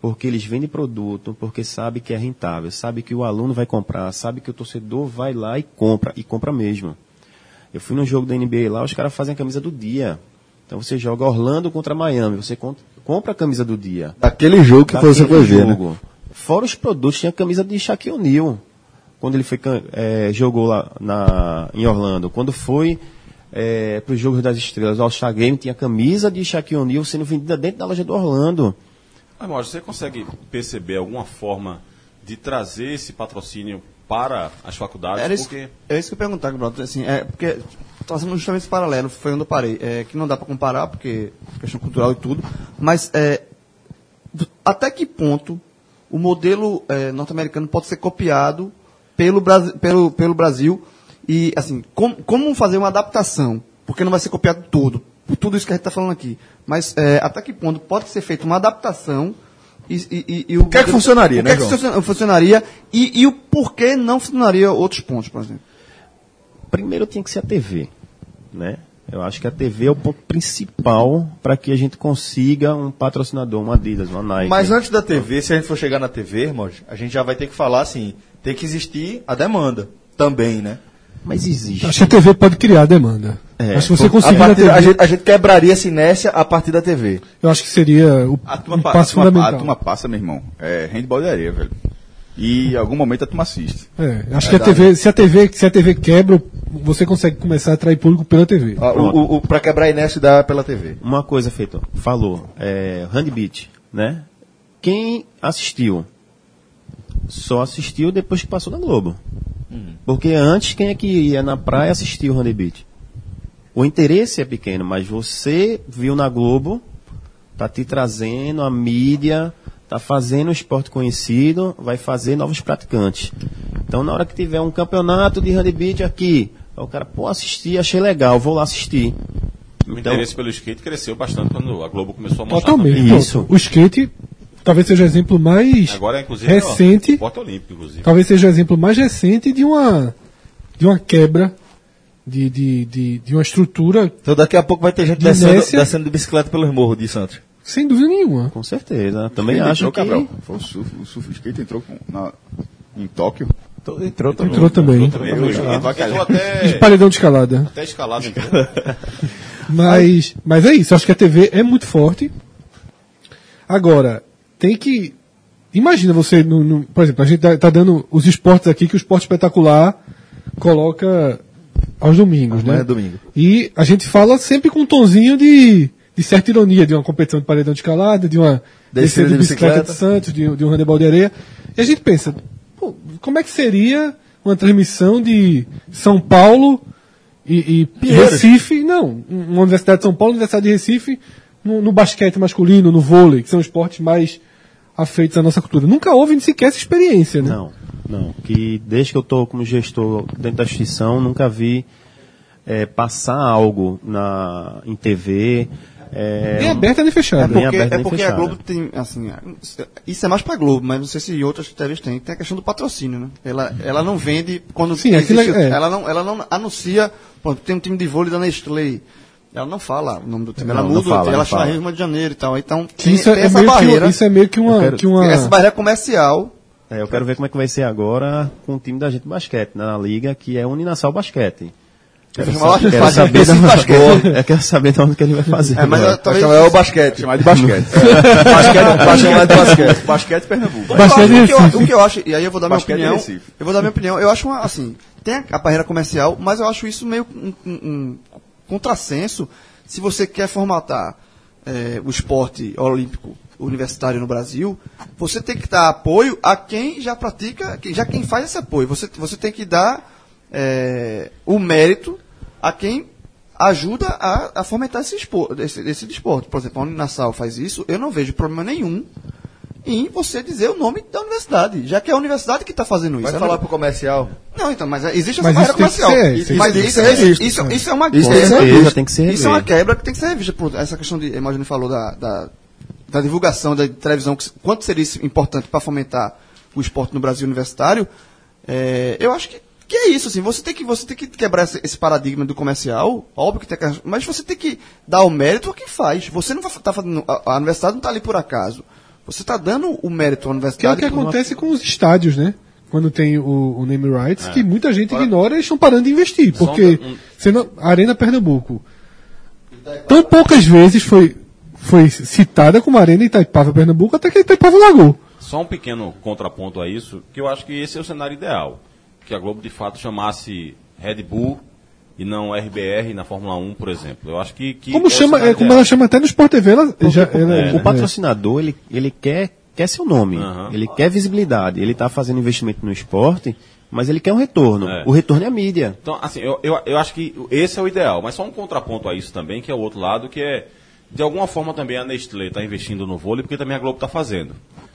Speaker 3: porque eles vendem produto, porque sabe que é rentável, sabe que o aluno vai comprar, sabe que o torcedor vai lá e compra, e compra mesmo. Eu fui num jogo da NBA lá, os caras fazem a camisa do dia. Então você joga Orlando contra Miami, você compra a camisa do dia.
Speaker 2: Daquele jogo que
Speaker 3: Daquele
Speaker 2: você foi ver, né?
Speaker 3: Fora os produtos, tinha a camisa de Shaquille O'Neal. Quando ele foi, eh, jogou lá na, em Orlando. Quando foi para os Jogos das Estrelas, o All-Star Game, tinha a camisa de Shaquille O'Neal sendo vendida dentro da loja do Orlando.
Speaker 7: Mas, Maurício, você consegue perceber alguma forma de trazer esse patrocínio para as faculdades?
Speaker 6: Era isso,
Speaker 7: porque
Speaker 6: é isso que eu ia perguntar, Gabriel. Assim, é, porque sendo justamente esse paralelo, foi onde eu parei. É, que não dá para comparar, porque questão cultural e tudo, mas é, até que ponto o modelo é, norte-americano pode ser copiado pelo, pelo, pelo Brasil e, assim, com- como fazer uma adaptação? Porque não vai ser copiado tudo, por tudo isso que a gente está falando aqui. Mas é, até que ponto pode ser feita uma adaptação e, e, e- e o,
Speaker 2: que é que funcionaria,
Speaker 6: o
Speaker 2: né,
Speaker 6: que é que
Speaker 2: João?
Speaker 6: funciona- funcionaria e, e o porquê não funcionaria outros pontos, por exemplo?
Speaker 3: Primeiro tinha que ser a TV, né? Eu acho que a TV é o ponto principal para que a gente consiga um patrocinador, uma Adidas, uma Nike.
Speaker 2: Mas antes da TV, se a gente for chegar na TV, irmãos, a gente já vai ter que falar assim, tem que existir a demanda também, né?
Speaker 3: Mas existe.
Speaker 4: Acho que a TV pode criar a demanda.
Speaker 3: É.
Speaker 4: Acho que você
Speaker 2: A
Speaker 4: conseguir na
Speaker 2: partir-
Speaker 4: TV,
Speaker 2: a, gente, a gente quebraria essa inércia a partir da TV.
Speaker 4: eu acho que seria o,
Speaker 5: A turma,
Speaker 4: um
Speaker 5: pa- a
Speaker 4: passo
Speaker 5: turma,
Speaker 4: fundamental.
Speaker 5: a turma passa, meu irmão. É handball de areia, velho. E em algum momento a turma assiste.
Speaker 4: É, acho que a TV, se a TV, se a TV quebra, você consegue começar a atrair público pela TV.
Speaker 2: Ah, o, o, o, pra quebrar a inércia dá pela TV.
Speaker 3: Uma coisa feita, falou, é, Handbeat, né? Quem assistiu? Só assistiu depois que passou na Globo. Porque antes, quem é que ia na praia assistir o Handbeat? O interesse é pequeno, mas você viu na Globo, tá te trazendo a mídia, tá fazendo o esporte conhecido, vai fazer novos praticantes. Então, na hora que tiver um campeonato de handbeat aqui, o cara, pô, assisti, achei legal, vou lá assistir.
Speaker 7: o
Speaker 3: Então-
Speaker 7: interesse pelo skate cresceu bastante quando a Globo começou a mostrar
Speaker 4: Totalmente.
Speaker 7: também.
Speaker 3: Isso.
Speaker 4: O skate talvez seja o exemplo mais
Speaker 7: Agora, inclusive,
Speaker 4: recente.
Speaker 7: é o esporte olímpico, inclusive.
Speaker 4: talvez seja o exemplo mais recente de uma de uma quebra de, de, de, de uma estrutura
Speaker 2: Então daqui a pouco vai ter gente
Speaker 4: De
Speaker 2: descendo, descendo de bicicleta pelos morros de Santos.
Speaker 4: Sem dúvida nenhuma.
Speaker 3: Com certeza. Também acho
Speaker 5: entrou,
Speaker 3: que.
Speaker 5: Cabral. Foi o surf, o surf skate entrou com- na- em Tóquio.
Speaker 8: Entrou também.
Speaker 4: Entrou também.
Speaker 7: Também, entrou
Speaker 3: É.
Speaker 7: até,
Speaker 4: Paredão de escalada.
Speaker 7: até escalado. Então.
Speaker 4: Mas, mas é isso, acho que a TV é muito forte. Agora, tem que. Imagina você, no, no- por exemplo, a gente tá, tá dando os esportes aqui que o esporte espetacular coloca aos domingos,
Speaker 2: Amanhã
Speaker 4: né?
Speaker 2: é domingo.
Speaker 4: E a gente fala sempre com um tonzinho de, de certa ironia, de uma competição de paredão de escalada, de uma
Speaker 2: Descida de
Speaker 4: bicicleta de Santos, de, de um handebol de areia. E a gente pensa, como é que seria uma transmissão de São Paulo e, e. Recife? Não, uma Universidade de São Paulo, Universidade de Recife, no, no basquete masculino, no vôlei, que são esportes mais afeitos à nossa cultura. Nunca houve sequer essa experiência, né?
Speaker 3: Não, não. Que desde que eu estou como gestor dentro da instituição, nunca vi eh, passar algo na, em TV. Eh,
Speaker 4: Nem aberta nem
Speaker 6: É
Speaker 4: fechada.
Speaker 3: Nem
Speaker 6: porque,
Speaker 3: aberta,
Speaker 6: é porque a. Globo tem, assim, isso é mais pra Globo, mas não sei se outras TVs têm. Tem a questão do patrocínio, né? Ela, ela não vende quando
Speaker 4: Sim, aquilo é- é.
Speaker 6: ela não, ela não anuncia, pronto, tem um time de vôlei da Nestlé. Ela não fala o nome do time, ela
Speaker 3: Não, não
Speaker 6: muda,
Speaker 3: fala,
Speaker 6: ela chama. Rio de Janeiro e tal. Então, tem,
Speaker 4: Isso
Speaker 6: tem
Speaker 4: é, é
Speaker 6: essa
Speaker 4: meio que,
Speaker 6: barreira,
Speaker 4: isso é meio que uma.
Speaker 3: Quero-
Speaker 4: que uma
Speaker 6: essa barreira comercial.
Speaker 3: É, eu quero ver como é que vai ser agora com o time da gente de basquete, né, na liga, que é o Uninasal Basquete. Quero,
Speaker 6: chamar
Speaker 3: sa-
Speaker 6: o
Speaker 3: quero
Speaker 6: basquete
Speaker 3: saber
Speaker 6: de basquete.
Speaker 3: Eu quero saber de onde que ele vai fazer.
Speaker 6: É, mas eu- talvez-
Speaker 2: Vai chamar o basquete.
Speaker 5: Chamar de basquete.
Speaker 2: basquete vai chamar de basquete.
Speaker 5: basquete Pernambuco.
Speaker 6: Eu acho-
Speaker 4: Basquete
Speaker 6: o, que eu, o que eu acho, e aí eu vou dar minha
Speaker 5: Basquete
Speaker 6: opinião.
Speaker 5: Recife.
Speaker 6: Eu vou dar minha opinião. Eu acho uma, assim, tem a, a barreira comercial, mas eu acho isso meio um, um- um contrassenso se você quer formatar eh, o esporte olímpico universitário no Brasil, você tem que dar apoio a quem já pratica, já quem faz esse apoio. Você, você tem que dar eh, o mérito a quem ajuda a, a fomentar esse, espor, esse, esse desporto. Por exemplo, a Uninasal faz isso, eu não vejo problema nenhum em você dizer o nome da universidade, já que é a universidade que está fazendo isso.
Speaker 2: Vai
Speaker 6: Eu
Speaker 2: falar
Speaker 6: não-
Speaker 2: pro comercial.
Speaker 6: não, então, mas existe essa
Speaker 4: Mas
Speaker 6: barreira comercial.
Speaker 4: ser,
Speaker 6: Isso- mas isso,
Speaker 2: revisto.
Speaker 6: isso, isso é uma
Speaker 2: Isso tem que
Speaker 6: quebra.
Speaker 2: ser
Speaker 3: revisto. tem que ser
Speaker 6: Isso é uma quebra que tem que ser revista. Pronto, essa questão de, imagine falou da, da, da divulgação da televisão, que, quanto seria isso importante para fomentar o esporte no Brasil universitário, é, eu acho que, que é isso, assim, você tem que, você tem que quebrar esse, esse paradigma do comercial, óbvio que tem que, mas você tem que dar o mérito a quem faz. Você não está fazendo, a, a universidade não está ali por acaso. Você está dando o mérito à
Speaker 4: Que é o
Speaker 6: universidade.
Speaker 4: que
Speaker 6: por uma-
Speaker 4: acontece com os estádios, né? Quando tem o, o name rights, que muita gente
Speaker 7: Agora-
Speaker 4: ignora e estão parando de investir. Porque
Speaker 7: um-
Speaker 4: sendo a Arena Pernambuco tão poucas vezes foi, foi citada como Arena Itaipava Pernambuco, até que Itaipava largou.
Speaker 7: Só um pequeno contraponto a isso, que eu acho que esse é o cenário ideal. Que a Globo de fato chamasse Red Bull e não RBR na Fórmula 1, por exemplo. Eu acho que. que
Speaker 4: Como,
Speaker 7: é
Speaker 4: chama,
Speaker 7: cenário
Speaker 4: é, como ela chama até no Sport TV, ela, já, ela-
Speaker 7: é,
Speaker 3: o
Speaker 7: né?
Speaker 3: patrocinador, ele, ele quer, quer seu nome,
Speaker 7: Aham.
Speaker 3: ele quer visibilidade, ele está fazendo investimento no esporte, mas ele quer um retorno.
Speaker 7: É.
Speaker 3: O retorno é a mídia.
Speaker 7: Então, assim, eu, eu, eu acho que esse é o ideal, mas só um contraponto a isso também, que é o outro lado, que é, de alguma forma também a Nestlé está investindo no vôlei, porque também a Globo está fazendo.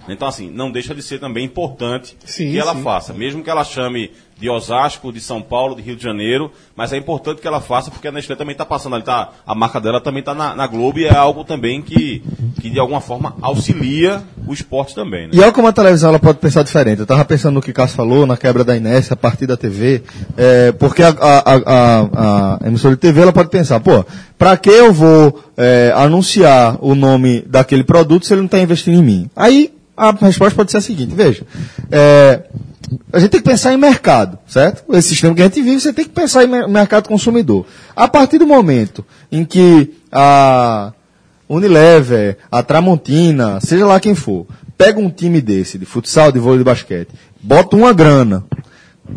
Speaker 7: Então, assim, não deixa de ser também importante
Speaker 4: Sim,
Speaker 7: que ela
Speaker 4: sim.
Speaker 7: faça, mesmo que ela chame de Osasco, de São Paulo, de Rio de Janeiro, mas é importante que ela faça, porque a Nestlé também está passando ali, tá, a marca dela também está na, na Globo e é algo também que, que de alguma forma auxilia o esporte também, né?
Speaker 2: E olha como a televisão ela pode pensar diferente. Eu estava pensando no que Cássio falou, na quebra da inércia a partir da TV, é, porque a, a, a, a- emissora de TV ela pode pensar, pô, para que eu vou é, anunciar o nome daquele produto se ele não está investindo em mim? Aí a resposta pode ser a seguinte, veja, é, a gente tem que pensar em mercado, certo? Esse sistema que a gente vive, você tem que pensar em mer- mercado consumidor. A partir do momento em que a Unilever, a Tramontina, seja lá quem for, pega um time desse, de futsal, de vôlei, de basquete, bota uma grana.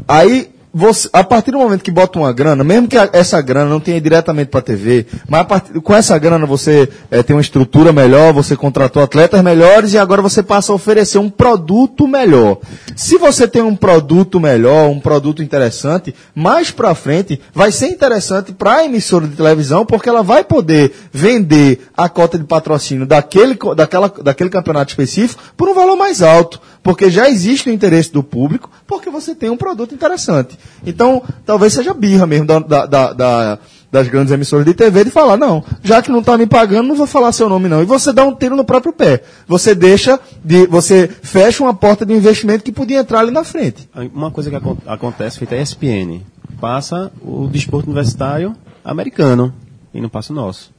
Speaker 2: Aí, você, a partir do momento que bota uma grana, mesmo que a- essa grana não tenha diretamente para a TV, mas partir- com essa grana você eh, tem uma estrutura melhor, você contratou atletas melhores e agora você passa a oferecer um produto melhor. Se você tem um produto melhor, um produto interessante, mais para frente vai ser interessante para a emissora de televisão porque ela vai poder vender a cota de patrocínio daquele, daquela, daquele campeonato específico por um valor mais alto, porque já existe o interesse do público, porque você tem um produto interessante. Então, talvez seja birra mesmo da, da- da- da- das grandes emissoras de TV de falar, não, já que não está me pagando, não vou falar seu nome não. E você dá um tiro no próprio pé. Você deixa de, você fecha uma porta de investimento que podia entrar ali na frente.
Speaker 3: Uma coisa que acon- acontece, feita a ESPN, passa o desporto universitário americano e não passa o nosso.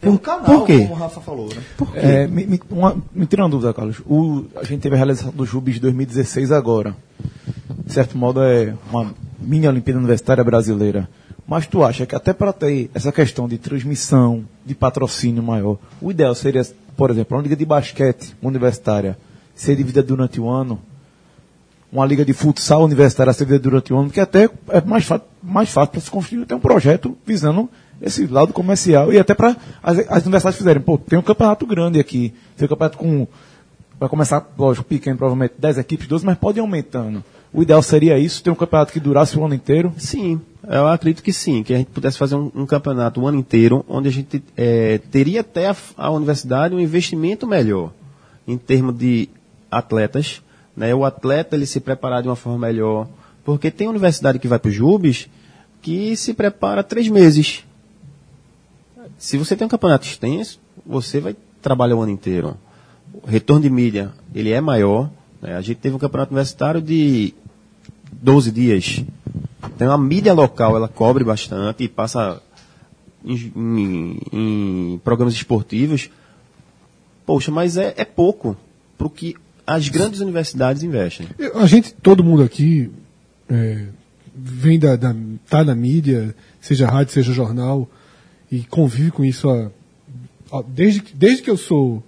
Speaker 2: Tem um
Speaker 3: Por-
Speaker 2: canal,
Speaker 3: por quê?
Speaker 2: como o Rafa falou, né?
Speaker 8: É, me, me, uma, me tira uma dúvida, Carlos. O, a gente teve a realização do Jubes de 2016 agora. De certo modo, é uma mini Olimpíada Universitária Brasileira. Mas tu acha que até para ter essa questão de transmissão, de patrocínio maior, o ideal seria, por exemplo, uma liga de basquete universitária ser dividida durante o ano, uma liga de futsal universitária ser dividida durante o ano, que até é mais, mais fácil para se construir até um projeto visando esse lado comercial e até para as, as universidades fizerem, pô, tem um campeonato grande aqui, tem um campeonato com vai começar, lógico, pequeno, provavelmente 10 equipes, 12, mas pode ir aumentando. O ideal seria isso, ter um campeonato que durasse o ano inteiro.
Speaker 3: Sim, eu acredito que sim, que a gente pudesse fazer um, um campeonato o ano inteiro, onde a gente eh, teria até a, a universidade um investimento melhor em termos de atletas, né? O atleta ele se preparar de uma forma melhor, porque tem universidade que vai para os Jubes que se prepara três meses. Se você tem um campeonato extenso, você vai trabalhar o ano inteiro. O retorno de mídia ele é maior. né? A gente teve um campeonato universitário de 12 dias. Então a mídia local ela cobre bastante e passa em, em- em programas esportivos. Poxa, mas é, é pouco para o que as grandes universidades investem.
Speaker 4: A gente, todo mundo aqui, é, vem da, da. tá na mídia, seja rádio, seja jornal, e convive com isso há- há- desde, que- desde que eu sou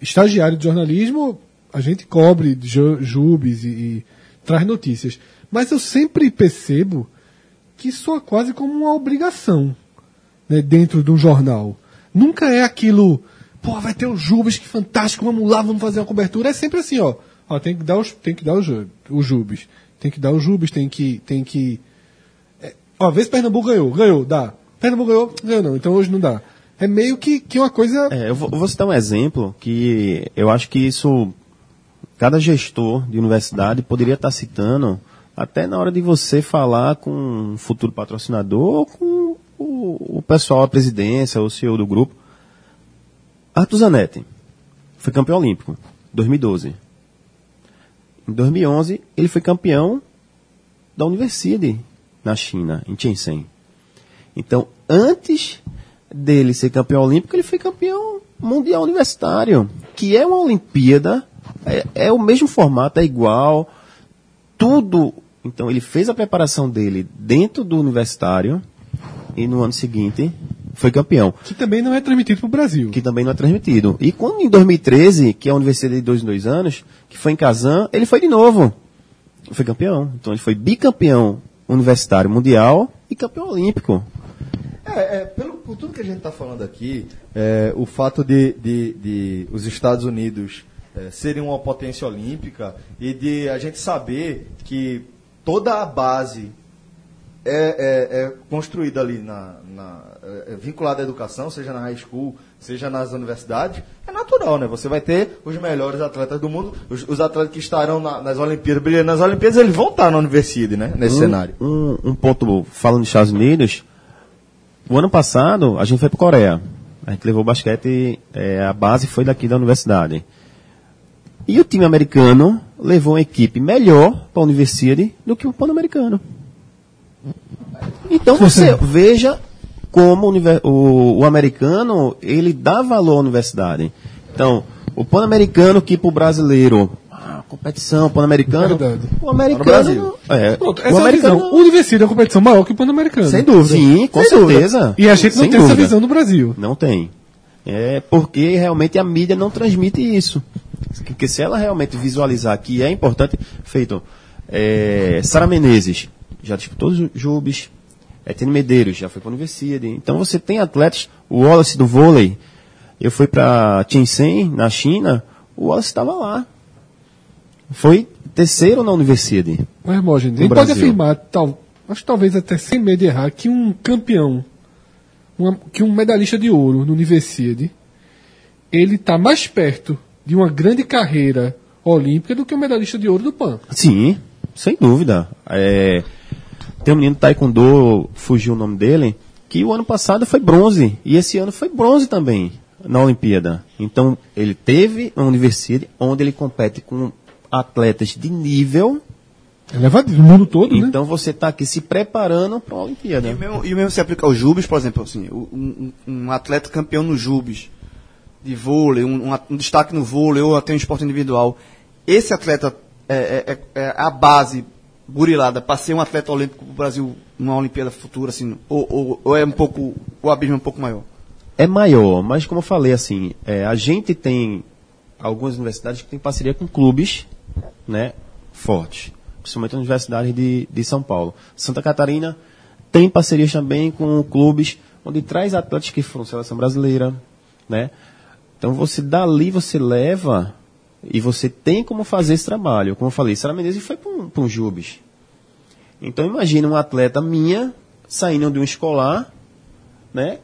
Speaker 4: estagiário de jornalismo, a gente cobre ju- jubes e, e traz notícias. Mas eu sempre percebo que soa quase como uma obrigação né, dentro de um jornal. Nunca é aquilo, pô, vai ter o Jubes, que fantástico, vamos lá, vamos fazer uma cobertura. É sempre assim, ó, ó tem que dar os, tem que dar os, os Jubes. Tem que dar os Jubes, tem que, tem que... É, ó, vê se Pernambuco ganhou, ganhou, dá. Pernambuco ganhou, ganhou não, então hoje não dá. É meio que, que uma coisa...
Speaker 3: É, eu vou, vou citar um exemplo que eu acho que isso cada gestor de universidade poderia estar citando até na hora de você falar com um futuro patrocinador ou com o, o pessoal, a presidência, o CEO do grupo. Arthur Zanetti foi campeão olímpico, 2012. Em 2011, ele foi campeão da Universidade na China, em Shenzhen. Então, antes dele ser campeão olímpico, ele foi campeão mundial universitário. que é uma Olimpíada, é, é o mesmo formato, é igual, tudo. Então ele fez a preparação dele dentro do universitário e no ano seguinte foi campeão,
Speaker 4: Que também não é transmitido pro Brasil.
Speaker 3: que também não é transmitido. E quando em 2013, que é a universidade de dois em dois anos, que foi em Kazan, ele foi de novo. Foi campeão. Então ele foi bicampeão universitário mundial e campeão olímpico.
Speaker 2: É, é, pelo, por tudo que a gente está falando aqui, é, o fato de, de, de os Estados Unidos é, serem uma potência olímpica e de a gente saber que toda a base é, é- é construída ali na, na- é- vinculada à educação, seja na high school, seja nas universidades, é natural, né? Você vai ter os melhores atletas do mundo, os, os atletas que estarão na- nas Olimpíadas, brilhando nas Olimpíadas, eles vão estar na universidade, né? Nesse cenário.
Speaker 3: Um, um ponto, falando dos Estados Unidos, o ano passado a gente foi para Coreia. A gente levou o basquete, é, a base foi daqui da universidade. E o time americano levou uma equipe melhor para a universidade do que o pan-americano. Então você veja como o, o- o americano ele dá valor à universidade. Então, o pan-americano que para o brasileiro, competição pan-americano,
Speaker 4: Verdade.
Speaker 3: o americano, é,
Speaker 4: Pronto,
Speaker 3: o
Speaker 4: essa é a
Speaker 3: americano
Speaker 4: visão. O Universidade é uma competição maior que o Pan-Americano.
Speaker 2: Sem dúvida.
Speaker 3: Sim, com
Speaker 2: Sem dúvida.
Speaker 3: certeza.
Speaker 4: E a gente não
Speaker 3: Sem
Speaker 4: tem essa
Speaker 3: dúvida.
Speaker 4: visão no Brasil.
Speaker 3: Não tem. É porque realmente a mídia não transmite isso. Porque se ela realmente visualizar que é importante, feito, é, Sara Menezes já disputou os Jubes, Etienne Medeiros já foi para a Universidade. Então você tem atletas, o Wallace do vôlei, eu fui para Shenzhen, na China, o Wallace estava lá. Foi terceiro na Universidade.
Speaker 4: A
Speaker 3: No
Speaker 4: gente pode afirmar, tal, acho que talvez até sem medo de errar, que um campeão, uma- que um medalhista de ouro no Universidade, ele está mais perto de uma grande carreira olímpica do que o medalhista de ouro do PAN.
Speaker 3: Sim, sem dúvida. É, tem um menino do Taekwondo, fugiu o nome dele, que o ano passado foi bronze. E esse ano foi bronze também na Olimpíada. Então, ele teve uma universidade onde ele compete com atletas de nível.
Speaker 4: É levado no mundo todo, né?
Speaker 3: Então, você está aqui se preparando para a
Speaker 6: E
Speaker 3: Olimpíada.
Speaker 6: o mesmo, e o mesmo se aplica aos Jubes, por exemplo, assim, o- um, um- um atleta campeão no Jubes, de vôlei, um, um um destaque no vôlei ou até um esporte individual. Esse atleta é, é- é- é a base burilada para ser um atleta olímpico do Brasil numa Olimpíada futura, assim, ou, ou- ou é um pouco, o abismo é um pouco maior?
Speaker 3: É maior, mas como eu falei, assim, é, a gente tem algumas universidades que têm parceria com clubes né, fortes, principalmente a Universidade de, de São Paulo. Santa Catarina tem parcerias também com clubes onde traz atletas que foram seleção brasileira, né? Então você dali você leva e você tem como fazer esse trabalho. Como eu falei, Sara Menezes foi para um, um Jubes. Então imagina uma atleta minha saindo de um escolar, né?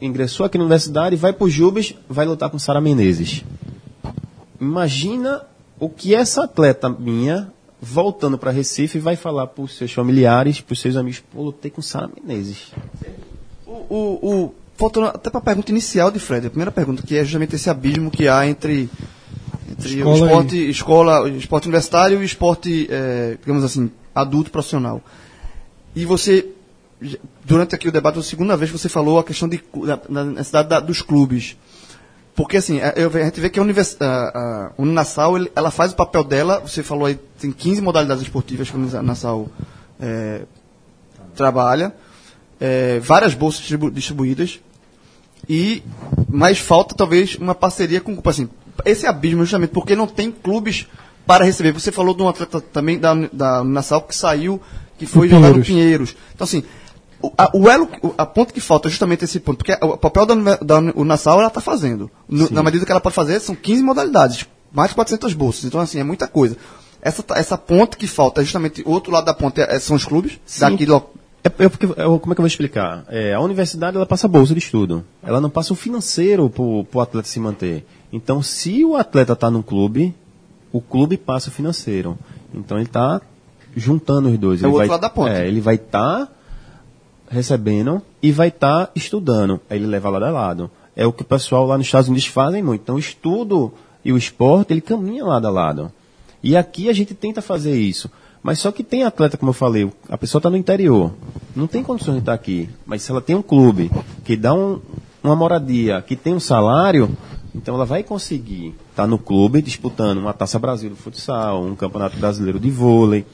Speaker 3: Ingressou aqui na universidade, vai para o Jubes, vai lutar com Sara Menezes. Imagina o que essa atleta minha, voltando para Recife, vai falar para os seus familiares, para os seus amigos, pô, lutei com Sara Menezes.
Speaker 6: O, o, o- voltando até para a pergunta inicial de Fred, a primeira pergunta, que é justamente esse abismo que há entre, entre
Speaker 4: Escola
Speaker 6: o esporte, escola, esporte universitário e o esporte, eh, digamos assim, adulto profissional. E você, durante aqui o debate, a segunda vez você falou a questão de, da, da necessidade da- dos clubes. Porque assim, a, eu- a gente vê que a, univers, a, a ela faz o papel dela, você falou aí, tem 15 modalidades esportivas que a Uninasal eh, trabalha, eh, várias bolsas distribu- distribuídas, e mas falta talvez uma parceria com assim esse abismo justamente porque não tem clubes para receber. Você falou de um atleta também da da que saiu que foi jogar no
Speaker 4: Pinheiros.
Speaker 6: Então assim a, o elo o- a ponto que falta é justamente esse ponto porque o papel da, da o Nassau ela está fazendo No- na medida que ela pode fazer são 15 modalidades mais de 400 bolsas então assim é muita coisa essa essa ponte que falta é justamente o outro lado da ponte é- são os clubes daqui lo-
Speaker 3: É, é porque, é, como é que eu vou explicar? É, a universidade ela passa bolsa de estudo. Ela não passa o financeiro para o atleta se manter. Então, se o atleta está num clube, o clube passa o financeiro. Então, ele está juntando os dois.
Speaker 6: É o
Speaker 3: ele
Speaker 6: outro
Speaker 3: vai,
Speaker 6: lado da ponte.
Speaker 3: É, ele vai estar recebendo e vai estar estudando. Aí ele leva lado a lado. É o que o pessoal lá nos Estados Unidos fazem muito. Então, o estudo e o esporte, ele caminha lado a lado. E aqui a gente tenta fazer isso. Mas só que tem atleta, como eu falei, a pessoa está no interior. Não tem condições de estar aqui. Mas se ela tem um clube que dá um- uma moradia, que tem um salário, Então ela vai conseguir estar no clube disputando uma Taça Brasil do futsal, um Campeonato Brasileiro de vôlei,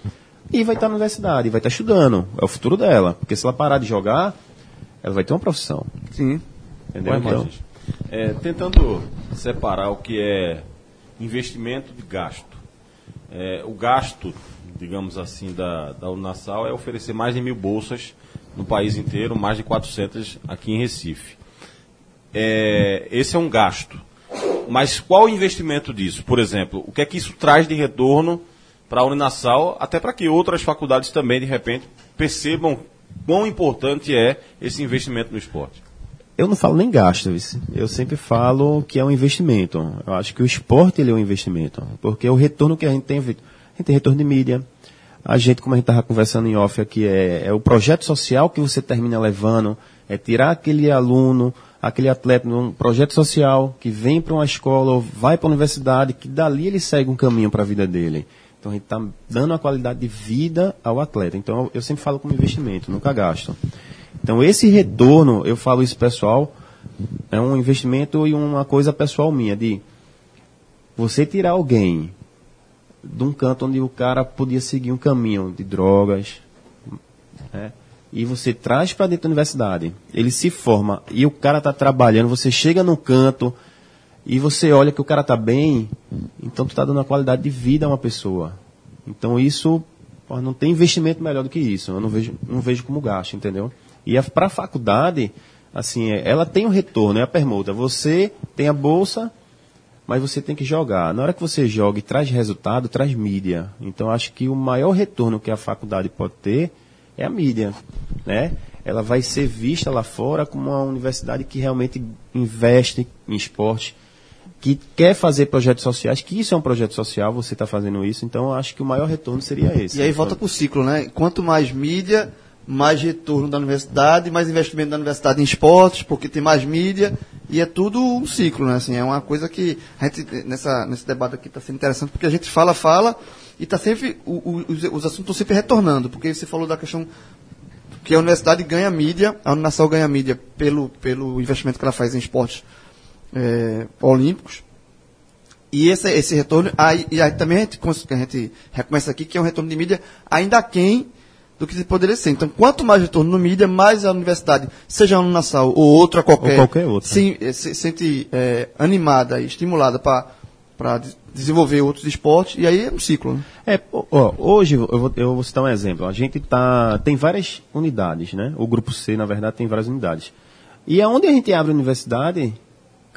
Speaker 3: e vai estar na universidade, vai estar estudando. É o futuro dela. Porque se ela parar de jogar, ela vai ter uma profissão.
Speaker 6: Sim.
Speaker 3: Entendeu?
Speaker 7: Ué,
Speaker 3: Então,
Speaker 7: é, tentando separar o que é investimento de gasto. É, o gasto, digamos assim, da, da Unasal é oferecer mais de mil bolsas no país inteiro, mais de 400 aqui em Recife. É, esse é um gasto. Mas qual o investimento disso? Por exemplo, o que é que isso traz de retorno para a Uninasal, até para que outras faculdades também, de repente, percebam quão importante é esse investimento no esporte?
Speaker 3: eu não falo nem gasto, eu sempre falo que é um investimento. Eu acho que o esporte ele é um investimento, porque o retorno que a gente tem, a gente tem retorno de mídia. A gente, como a gente estava conversando em off aqui, é, é o projeto social que você termina levando, é tirar aquele aluno, aquele atleta num projeto social que vem para uma escola ou vai para a universidade, que dali ele segue um caminho para a vida dele. Então a gente está dando uma qualidade de vida ao atleta. Então eu, eu sempre falo como investimento, nunca gasto. Então esse retorno, eu falo isso pessoal, é um investimento e uma coisa pessoal minha, de você tirar alguém de um canto onde o cara podia seguir um caminho de drogas, né? e você traz para dentro da universidade, ele se forma e o cara está trabalhando, você chega no canto e você olha que o cara está bem, então tu está dando uma qualidade de vida a uma pessoa. Então isso pô, não tem investimento melhor do que isso. Eu não vejo, não vejo como gasto, entendeu? E para a faculdade, assim, é- ela tem um retorno, é a permuta. Você tem a bolsa, mas você tem que jogar. Na hora que você joga e traz resultado, traz mídia. Então acho que o maior retorno que a faculdade pode ter é a mídia, né? Ela vai ser vista lá fora como uma universidade que realmente investe em esporte, que quer fazer projetos sociais, que isso é um projeto social, você está fazendo isso. Então acho que o maior retorno seria esse.
Speaker 6: E aí volta para o ciclo, né? Quanto mais mídia, mais retorno da universidade, mais investimento da universidade em esportes, porque tem mais mídia, e é tudo um ciclo, né? Assim, é uma coisa que a gente, nessa, nesse debate aqui está sendo interessante, porque a gente fala, fala, e está sempre, o- o- os, os assuntos estão sempre retornando, porque você falou da questão que a universidade ganha mídia, a Uninasal ganha mídia pelo, pelo investimento que ela faz em esportes é, olímpicos, e esse, esse retorno, aí, e aí também a gente, a gente reconhece aqui que é um retorno de mídia ainda aquém do que poderia ser. Então, quanto mais retorno no mídia, mais a universidade, seja a Uninasal ou outra qualquer,
Speaker 3: Ou qualquer outra.
Speaker 6: se, eh, se sente eh, animada e estimulada para desenvolver outros esportes, e aí é um ciclo. Né?
Speaker 3: É, ó, hoje eu vou, eu vou citar um exemplo. A gente tá, tem várias unidades, né? O grupo C, na verdade, tem várias unidades. E aonde a gente abre a universidade,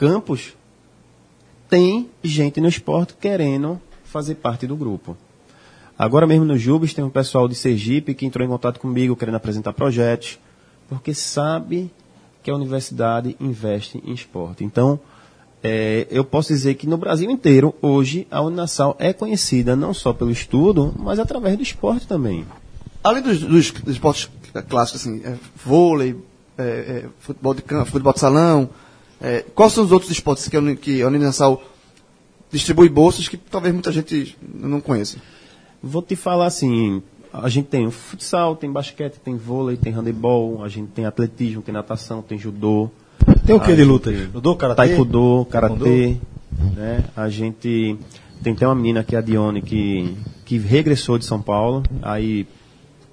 Speaker 3: campus, tem gente no esporte querendo fazer parte do grupo. Agora mesmo no Jubes tem um pessoal de Sergipe que entrou em contato comigo querendo apresentar projetos, porque sabe que a universidade investe em esporte. Então, é, eu posso dizer que no Brasil inteiro, hoje, a Uninasal é conhecida não só pelo estudo, mas através do esporte também.
Speaker 6: Além dos, dos- dos esportes clássicos, assim, é, vôlei, é, é, futebol de campo, futebol de salão, é, quais são os outros esportes que a, que a distribui bolsas que talvez muita gente não conheça?
Speaker 3: Vou te falar assim, a gente tem o futsal, tem basquete, tem vôlei, tem handebol, a gente tem atletismo, tem natação, tem judô,
Speaker 9: Tem o que de
Speaker 3: tem
Speaker 9: Judô, karatê?
Speaker 3: taekwondo,
Speaker 9: Taekwondo?
Speaker 3: karatê, né? A gente tem até uma menina que é a Dione que, que regressou de São Paulo, aí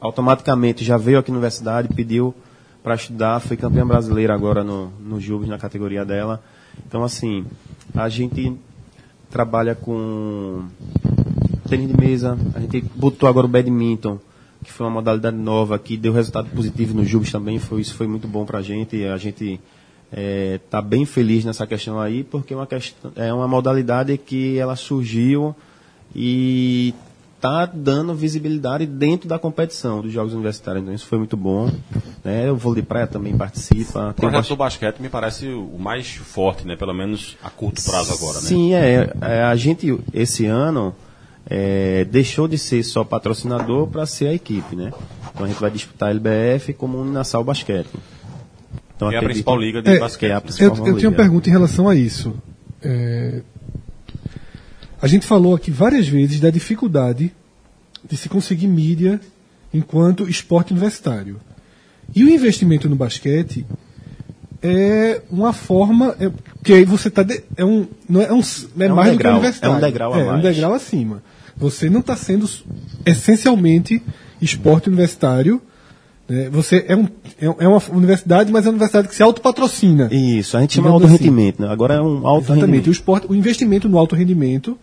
Speaker 3: automaticamente já veio aqui na universidade, pediu para estudar, foi campeã brasileira agora no, no Jubes, na categoria dela. Então, assim, a gente trabalha com tênis de mesa, a gente botou agora o badminton, que foi uma modalidade nova, que deu resultado positivo no Jubes também, foi, isso foi muito bom pra gente, e a gente está bem feliz nessa questão aí, porque é uma, questão, é uma modalidade que ela surgiu e está dando visibilidade dentro da competição dos Jogos Universitários, então isso foi muito bom. Né? O vôlei de praia também participa.
Speaker 7: O projeto do basquete me parece o mais forte, né? Pelo menos a curto prazo agora, né?
Speaker 3: Sim, é, é, A gente, esse ano, é, deixou de ser só patrocinador para ser a equipe, né? Então a gente vai disputar a LBF como Uninasal Basquete. Então,
Speaker 7: Que é a
Speaker 3: acredito-
Speaker 7: principal liga de
Speaker 4: É,
Speaker 7: basquete.
Speaker 3: que é a
Speaker 7: né?
Speaker 3: principal
Speaker 4: Eu, eu tinha uma pergunta em relação a isso. É, a gente falou aqui várias vezes da dificuldade de se conseguir mídia enquanto esporte universitário. E o investimento no basquete é uma forma. É, que aí você tá. de- é um. Não é, é um, é,
Speaker 3: É um
Speaker 4: mais do que
Speaker 3: degrau,
Speaker 4: a universidade.
Speaker 3: é um degrau a
Speaker 4: É, um
Speaker 3: mais.
Speaker 4: degrau acima. Você não está sendo essencialmente esporte universitário. Né? Você é, um, é é uma universidade, mas é uma universidade que se autopatrocina.
Speaker 3: Isso, a gente chama alto
Speaker 4: assim.
Speaker 3: rendimento, né? Agora é um alto
Speaker 4: Exatamente. O,
Speaker 3: rendimento.
Speaker 4: esporte, o investimento no alto rendimento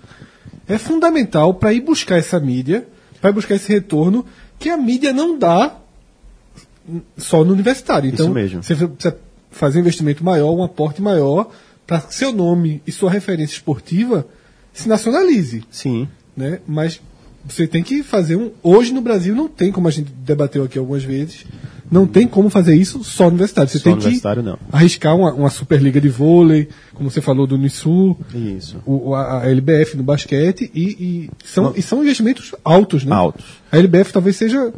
Speaker 4: é fundamental para ir buscar essa mídia, para ir buscar esse retorno que a mídia não dá só no universitário. Então,
Speaker 3: Isso mesmo.
Speaker 4: você precisa fazer um investimento maior, um aporte maior, para que seu nome e sua referência esportiva se nacionalize.
Speaker 3: Sim.
Speaker 4: Né? Mas você tem que fazer um. Hoje no Brasil não tem, como a gente debateu aqui algumas vezes, não tem como fazer isso só no universitário. Você
Speaker 3: Só
Speaker 4: tem
Speaker 3: universitário,
Speaker 4: que
Speaker 3: não.
Speaker 4: arriscar uma, uma Superliga de vôlei, como você falou do Unisul,
Speaker 3: Isso.
Speaker 4: o, a, a LBF no basquete, e, e são, e são investimentos altos, né?
Speaker 3: Altos.
Speaker 4: A LBF talvez seja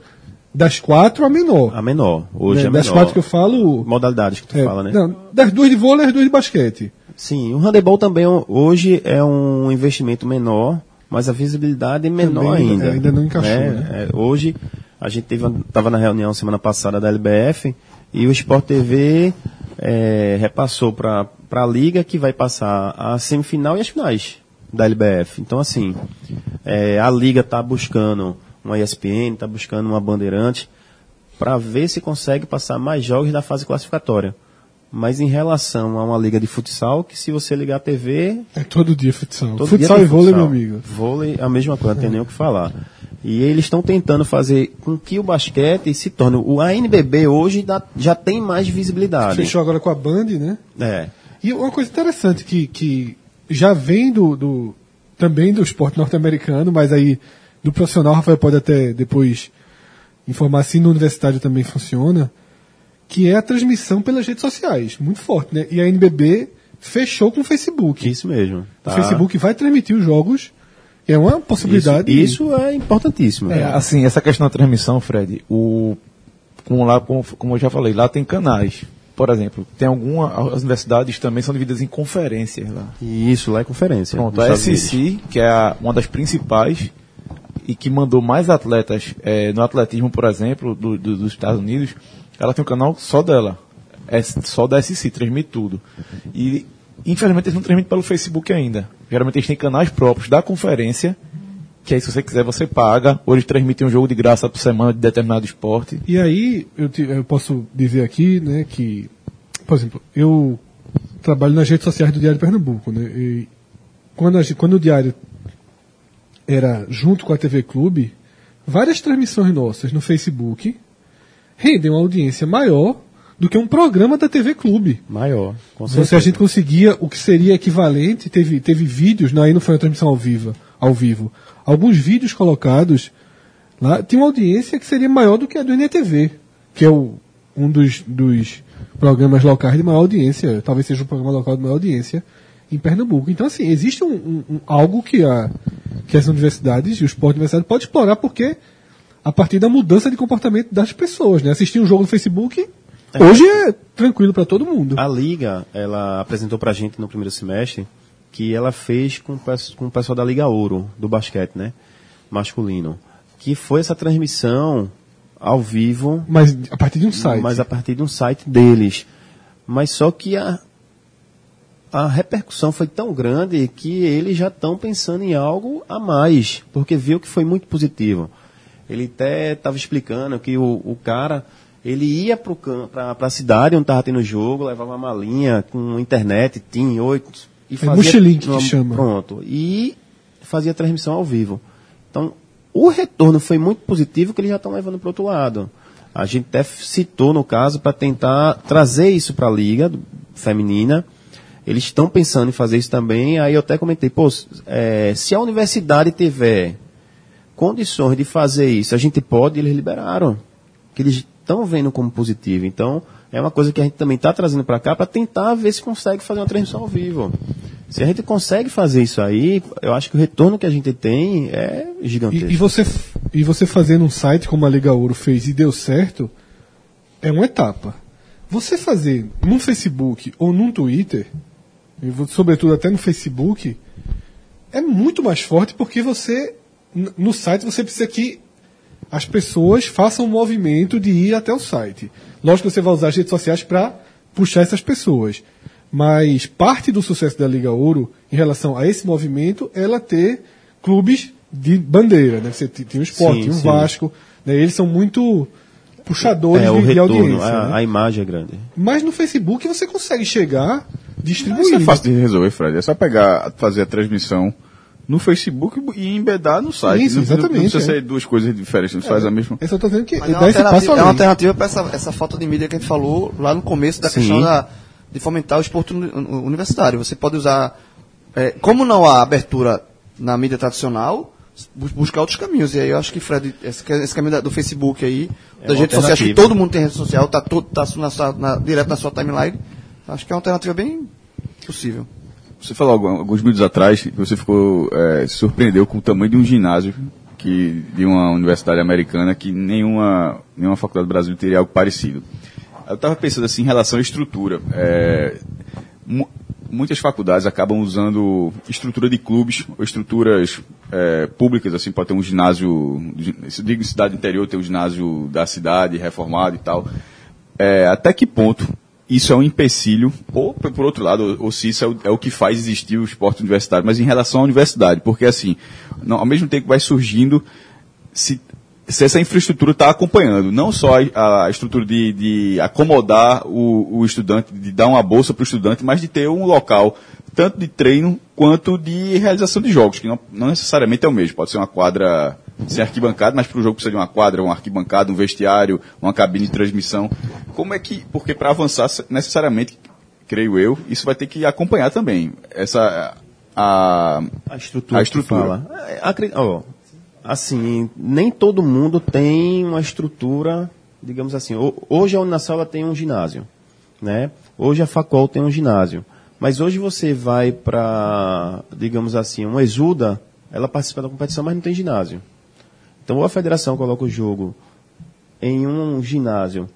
Speaker 4: das quatro a menor.
Speaker 3: A menor. Hoje
Speaker 4: né?
Speaker 3: é
Speaker 4: das
Speaker 3: menor.
Speaker 4: quatro que eu falo.
Speaker 3: Modalidades que tu
Speaker 4: é,
Speaker 3: fala, né?
Speaker 4: Não, das duas de vôlei e as duas de basquete.
Speaker 3: Sim, o handebol também é hoje é um investimento menor, mas a visibilidade é menor
Speaker 4: Também
Speaker 3: ainda.
Speaker 4: ainda não encaixou, né?
Speaker 3: É, hoje a gente estava na reunião semana passada da LBF e o Sport TV é, repassou para a liga que vai passar a semifinal e as finais da LBF. Então assim, é, a liga está buscando uma ESPN, está buscando uma Bandeirante para ver se consegue passar mais jogos da fase classificatória. Mas em relação a uma liga de futsal, que se você ligar a TV,
Speaker 4: É todo dia futsal.
Speaker 3: todo
Speaker 4: futsal
Speaker 3: dia
Speaker 4: e vôlei,
Speaker 3: futsal.
Speaker 4: meu amigo.
Speaker 3: Vôlei, a mesma coisa, não tem nem o que falar. E eles estão tentando fazer com que o basquete se torne. O ANBB hoje dá- já tem mais visibilidade.
Speaker 4: Fechou agora com a Band, né?
Speaker 3: É.
Speaker 4: E uma coisa interessante que, que já vem do, do- também do esporte norte-americano, mas aí do profissional, Rafael pode até depois informar se no universitário também funciona, que é a transmissão pelas redes sociais, muito forte, né? E a NBB fechou com o Facebook.
Speaker 3: Isso mesmo.
Speaker 4: O
Speaker 3: tá?
Speaker 4: Facebook vai transmitir os jogos, é uma possibilidade.
Speaker 3: Isso, isso é importantíssimo.
Speaker 8: É, assim, essa questão da transmissão, Fred, o, como, lá, como, como eu já falei, lá tem canais. Por exemplo, tem alguma. As universidades também são divididas em conferências lá.
Speaker 3: E isso lá é conferência.
Speaker 8: Pronto, a SEC, que é a- uma das principais e que mandou mais atletas eh, no atletismo, por exemplo, do- do- dos Estados Unidos, ela tem um canal só dela. É só da SEC, transmite tudo. E, infelizmente, eles não transmitem pelo Facebook ainda. Geralmente eles têm canais próprios da conferência, que aí, se você quiser, você paga, ou eles transmitem um jogo de graça por semana de determinado esporte.
Speaker 4: E aí, eu, te- eu posso dizer aqui, né, que, por exemplo, eu trabalho nas redes sociais do Diário Pernambuco, né, e quando, a quando o Diário era junto com a TV Clube, várias transmissões nossas no Facebook rendem uma audiência maior do que um programa da TV Clube.
Speaker 3: Maior. Com
Speaker 4: se a
Speaker 3: certeza.
Speaker 4: gente conseguia o que seria equivalente, teve, teve vídeos, não, aí não foi uma transmissão ao vivo, ao vivo. Alguns vídeos colocados lá tinha uma audiência que seria maior do que a do NTV, que é o, um dos, dos programas locais de maior audiência, talvez seja o programa local de maior audiência em Pernambuco. Então, assim, existe um, um- um- algo que, a, que as universidades e o esporte universitário pode explorar, porque a partir da mudança de comportamento das pessoas, né? Assistir um jogo no Facebook hoje é tranquilo para todo mundo.
Speaker 3: A Liga, ela apresentou pra gente no primeiro semestre que ela fez com, com o pessoal da Liga Ouro, do basquete, né? Masculino. Que foi essa transmissão ao vivo,
Speaker 4: Mas a partir de um site.
Speaker 3: mas a partir de um site deles. Mas só que a, a repercussão foi tão grande que eles já estão pensando em algo a mais, porque viu que foi muito positivo. Ele até estava explicando que o, o cara ele ia para a cidade onde estava tendo jogo, levava uma malinha com internet, TIM, 8 e
Speaker 4: É Mochilink que chama.
Speaker 3: Pronto. E fazia transmissão ao vivo. Então, o retorno foi muito positivo que eles já estão levando para o outro lado. A gente até citou, no caso, para tentar trazer isso para a liga feminina. Eles estão pensando em fazer isso também. Aí eu até comentei, pô, é, se a universidade tiver condições de fazer isso, a gente pode, eles liberaram. Que eles estão vendo como positivo. Então, é uma coisa que a gente também está trazendo para cá para tentar ver se consegue fazer uma transmissão ao vivo. Se a gente consegue fazer isso aí, eu acho que o retorno que a gente tem é gigantesco.
Speaker 4: E, e você, e você fazendo um site como a Liga Ouro fez e deu certo, é uma etapa. Você fazer num Facebook ou num Twitter, e sobretudo até no Facebook, é muito mais forte porque você, no site, você precisa que as pessoas façam um movimento de ir até o site. Lógico que você vai usar as redes sociais para puxar essas pessoas. Mas parte do sucesso da Liga Ouro, em relação a esse movimento, é ela ter clubes de bandeira. Né? Você tem o Sport, tem o
Speaker 3: sim.
Speaker 4: Vasco. né? Eles são muito puxadores
Speaker 3: É, o
Speaker 4: de, de
Speaker 3: retorno,
Speaker 4: audiência.
Speaker 3: a,
Speaker 4: né?
Speaker 3: a imagem é grande.
Speaker 4: Mas no Facebook você consegue chegar distribuindo.
Speaker 5: Isso é fácil de resolver, Fred. É só pegar, fazer a transmissão no Facebook e embedar no site.
Speaker 4: Isso,
Speaker 5: não, não-
Speaker 4: exatamente,
Speaker 5: Não precisa
Speaker 4: é.
Speaker 5: ser duas coisas diferentes, não faz a mesma.
Speaker 4: Eu só tô dizendo que
Speaker 6: Mas é
Speaker 4: dá
Speaker 6: uma alternativa, é uma alternativa para essa, essa falta de mídia que a gente falou lá no começo da
Speaker 3: Sim.
Speaker 6: questão da, de fomentar o esporte uni- uni- universitário. Você pode usar, é, como não há abertura na mídia tradicional, bu- buscar outros caminhos. E aí eu acho que, Fred, esse, esse caminho da- do Facebook aí,
Speaker 3: É
Speaker 6: das redes sociais, que todo mundo tem rede social, tá, todo, tá na sua- na- direto na sua timeline, acho que é uma alternativa bem possível.
Speaker 5: Você falou alguns minutos atrás que você ficou é, surpreendeu com o tamanho de um ginásio que de uma universidade americana que nenhuma nenhuma faculdade do Brasil teria algo parecido. Eu estava pensando assim em relação à estrutura. É, mu- muitas faculdades acabam usando estrutura de clubes ou estruturas é, públicas, assim, pode ter um ginásio, se digo cidade interior, tem um ginásio da cidade reformado e tal. É, até que ponto isso é um empecilho, ou por outro lado, ou, se isso é o, é o que faz existir o esporte universitário, mas em relação à universidade, porque assim, não- ao mesmo tempo que vai surgindo, se, se essa infraestrutura está acompanhando, não só a, a estrutura de, de acomodar o, o estudante, de dar uma bolsa para o estudante, mas de ter um local tanto de treino quanto de realização de jogos, que não, não necessariamente é o mesmo. Pode ser uma quadra sem arquibancada, mas para o jogo precisa de uma quadra, uma arquibancada, um vestiário, uma cabine de transmissão. Como é que, porque para avançar necessariamente, creio eu, isso vai ter que acompanhar também essa a,
Speaker 3: A estrutura.
Speaker 5: A estrutura.
Speaker 3: Fala. É, acre- ó, assim, nem todo mundo tem uma estrutura, digamos assim. ho- Hoje a ela tem um ginásio, né? Hoje a Facol tem um ginásio. Mas hoje você vai para, digamos assim, uma Exuda, ela participa da competição, mas não tem ginásio. Então ou a federação coloca o jogo em um ginásio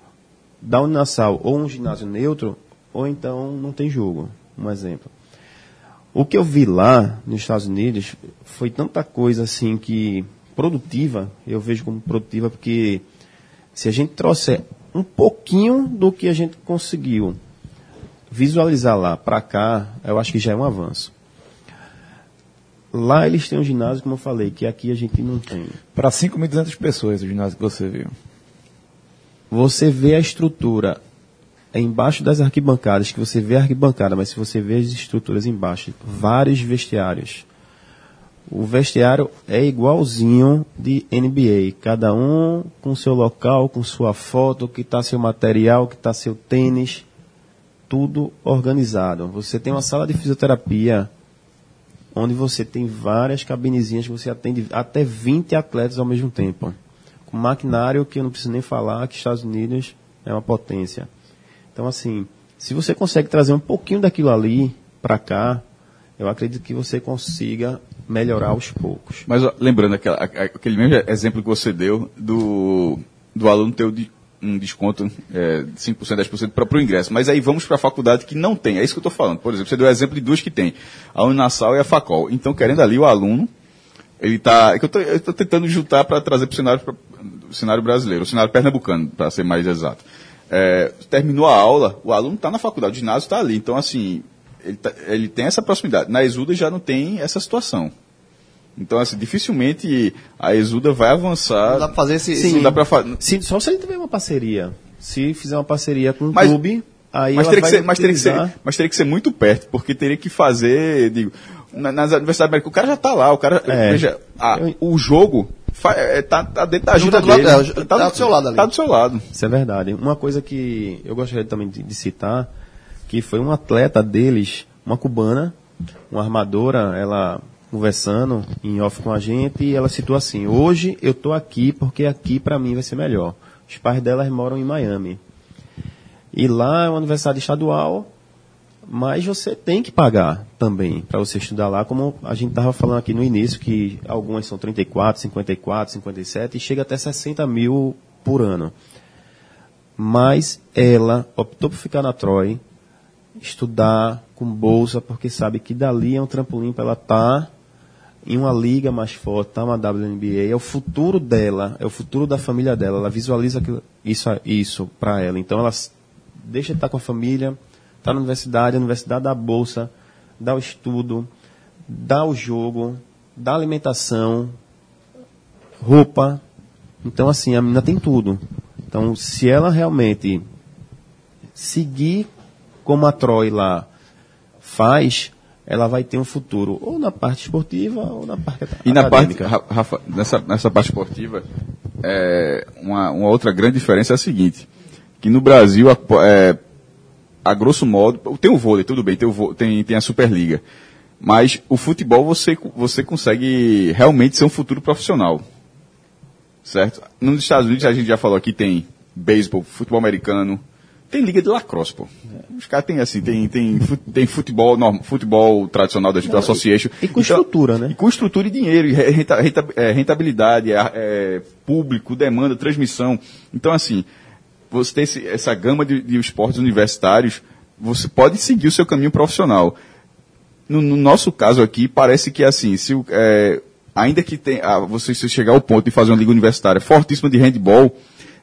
Speaker 3: da Unisal ou um ginásio neutro, ou então não tem jogo. Um exemplo. O que eu vi lá nos Estados Unidos foi tanta coisa assim que produtiva, eu vejo como produtiva porque se a gente trouxer um pouquinho do que a gente conseguiu visualizar lá para cá, eu acho que já é um avanço. Lá eles têm um ginásio, como eu falei, que aqui a gente não tem.
Speaker 8: Para 5.200 pessoas, o ginásio que você viu.
Speaker 3: Você vê a estrutura embaixo das arquibancadas, que você vê a arquibancada, mas se você vê as estruturas embaixo, vários vestiários. O vestiário é igualzinho de NBA, cada um com seu local, com sua foto, que está seu material, que está seu tênis, tudo organizado. Você tem uma sala de fisioterapia onde você tem várias cabinezinhas você atende até 20 atletas ao mesmo tempo. Com maquinário que eu não preciso nem falar que Estados Unidos é uma potência. Então, assim, se você consegue trazer um pouquinho daquilo ali para cá, eu acredito que você consiga melhorar aos poucos.
Speaker 5: Mas ó, lembrando aquela- aquele mesmo exemplo que você deu do, do aluno ter um desconto é, de 5%, 10% para o ingresso. Mas aí vamos para a faculdade que não tem. É isso que eu estou falando. Por exemplo, você deu o exemplo de duas que tem. A Uninasal e a Facol. Então, querendo ali o aluno, ele está... Eu estou tentando juntar para trazer para o cenário, pra- o cenário brasileiro, o cenário pernambucano, para ser mais exato. É, terminou a aula, o aluno está na faculdade, o ginásio está ali. Então, assim, ele, tá- ele tem essa proximidade. Na Exuda já não tem essa situação. Então, assim, dificilmente a Exuda vai avançar.
Speaker 6: Não dá pra fazer esse.
Speaker 5: Sim, não dá pra fa-
Speaker 3: Se, só se ele tiver uma parceria. Se fizer uma parceria com um
Speaker 5: Mas-
Speaker 3: clube, aí
Speaker 5: mas
Speaker 3: ela
Speaker 5: teria, ser, mas, teria que ser, mas teria que ser muito perto, porque teria que fazer, digo, na- nas universidades americanas, o cara já está lá, o cara,
Speaker 3: É.
Speaker 5: veja, a- o jogo fa- é, tá, tá dentro da
Speaker 6: jogo
Speaker 5: ajuda
Speaker 6: tá do lado-
Speaker 5: dele.
Speaker 6: é, tá do seu lado ali.
Speaker 5: Tá do seu lado.
Speaker 3: Isso é verdade. Uma coisa que eu gostaria também de, de citar, que foi um atleta deles, uma cubana, uma armadora, ela conversando em off com a gente, e ela citou assim, hoje eu tô aqui porque aqui para mim vai ser melhor. Os pais delas moram em Miami. E lá é uma universidade estadual, mas você tem que pagar também para você estudar lá, como a gente estava falando aqui no início, que algumas são 34, 54, 57 e chega até 60 mil por ano. Mas ela optou por ficar na Troy, estudar com bolsa, porque sabe que dali é um trampolim para ela estar em uma liga mais forte, tá uma WNBA, é o futuro dela, é o futuro da família dela, ela visualiza isso, isso para ela. Então ela deixa de estar com a família, está na universidade, a universidade dá a bolsa, dá o estudo, dá o jogo, dá alimentação, roupa. Então, assim, a menina tem tudo. Então, se ela realmente seguir como a Troy lá faz, ela vai ter um futuro ou na parte esportiva ou na parte
Speaker 5: E na parte,
Speaker 3: acadêmica.
Speaker 5: Ra- Rafa, nessa, nessa parte esportiva, é, uma, uma outra grande diferença é a seguinte, que no Brasil, a, é, a grosso modo, tem o vôlei, tudo bem, tem, o tem, tem a Superliga, mas o futebol você, você consegue realmente ser um futuro profissional, certo? Nos Estados Unidos, a gente já falou aqui, tem beisebol, futebol americano, tem liga de lacrosse, pô. Os caras têm assim, tem, tem, tem futebol, norm- futebol tradicional da Association.
Speaker 3: e com
Speaker 5: Então-
Speaker 3: estrutura, né?
Speaker 5: E com estrutura e dinheiro, e re- renta- renta- é, rentabilidade, é, é, público, demanda, transmissão. Então, assim, você tem esse- essa gama de, de esportes universitários, você pode seguir o seu caminho profissional. No, no nosso caso aqui, parece que assim, se é, ainda que tem, ah, você chegar ao ponto de fazer uma liga universitária fortíssima de handball,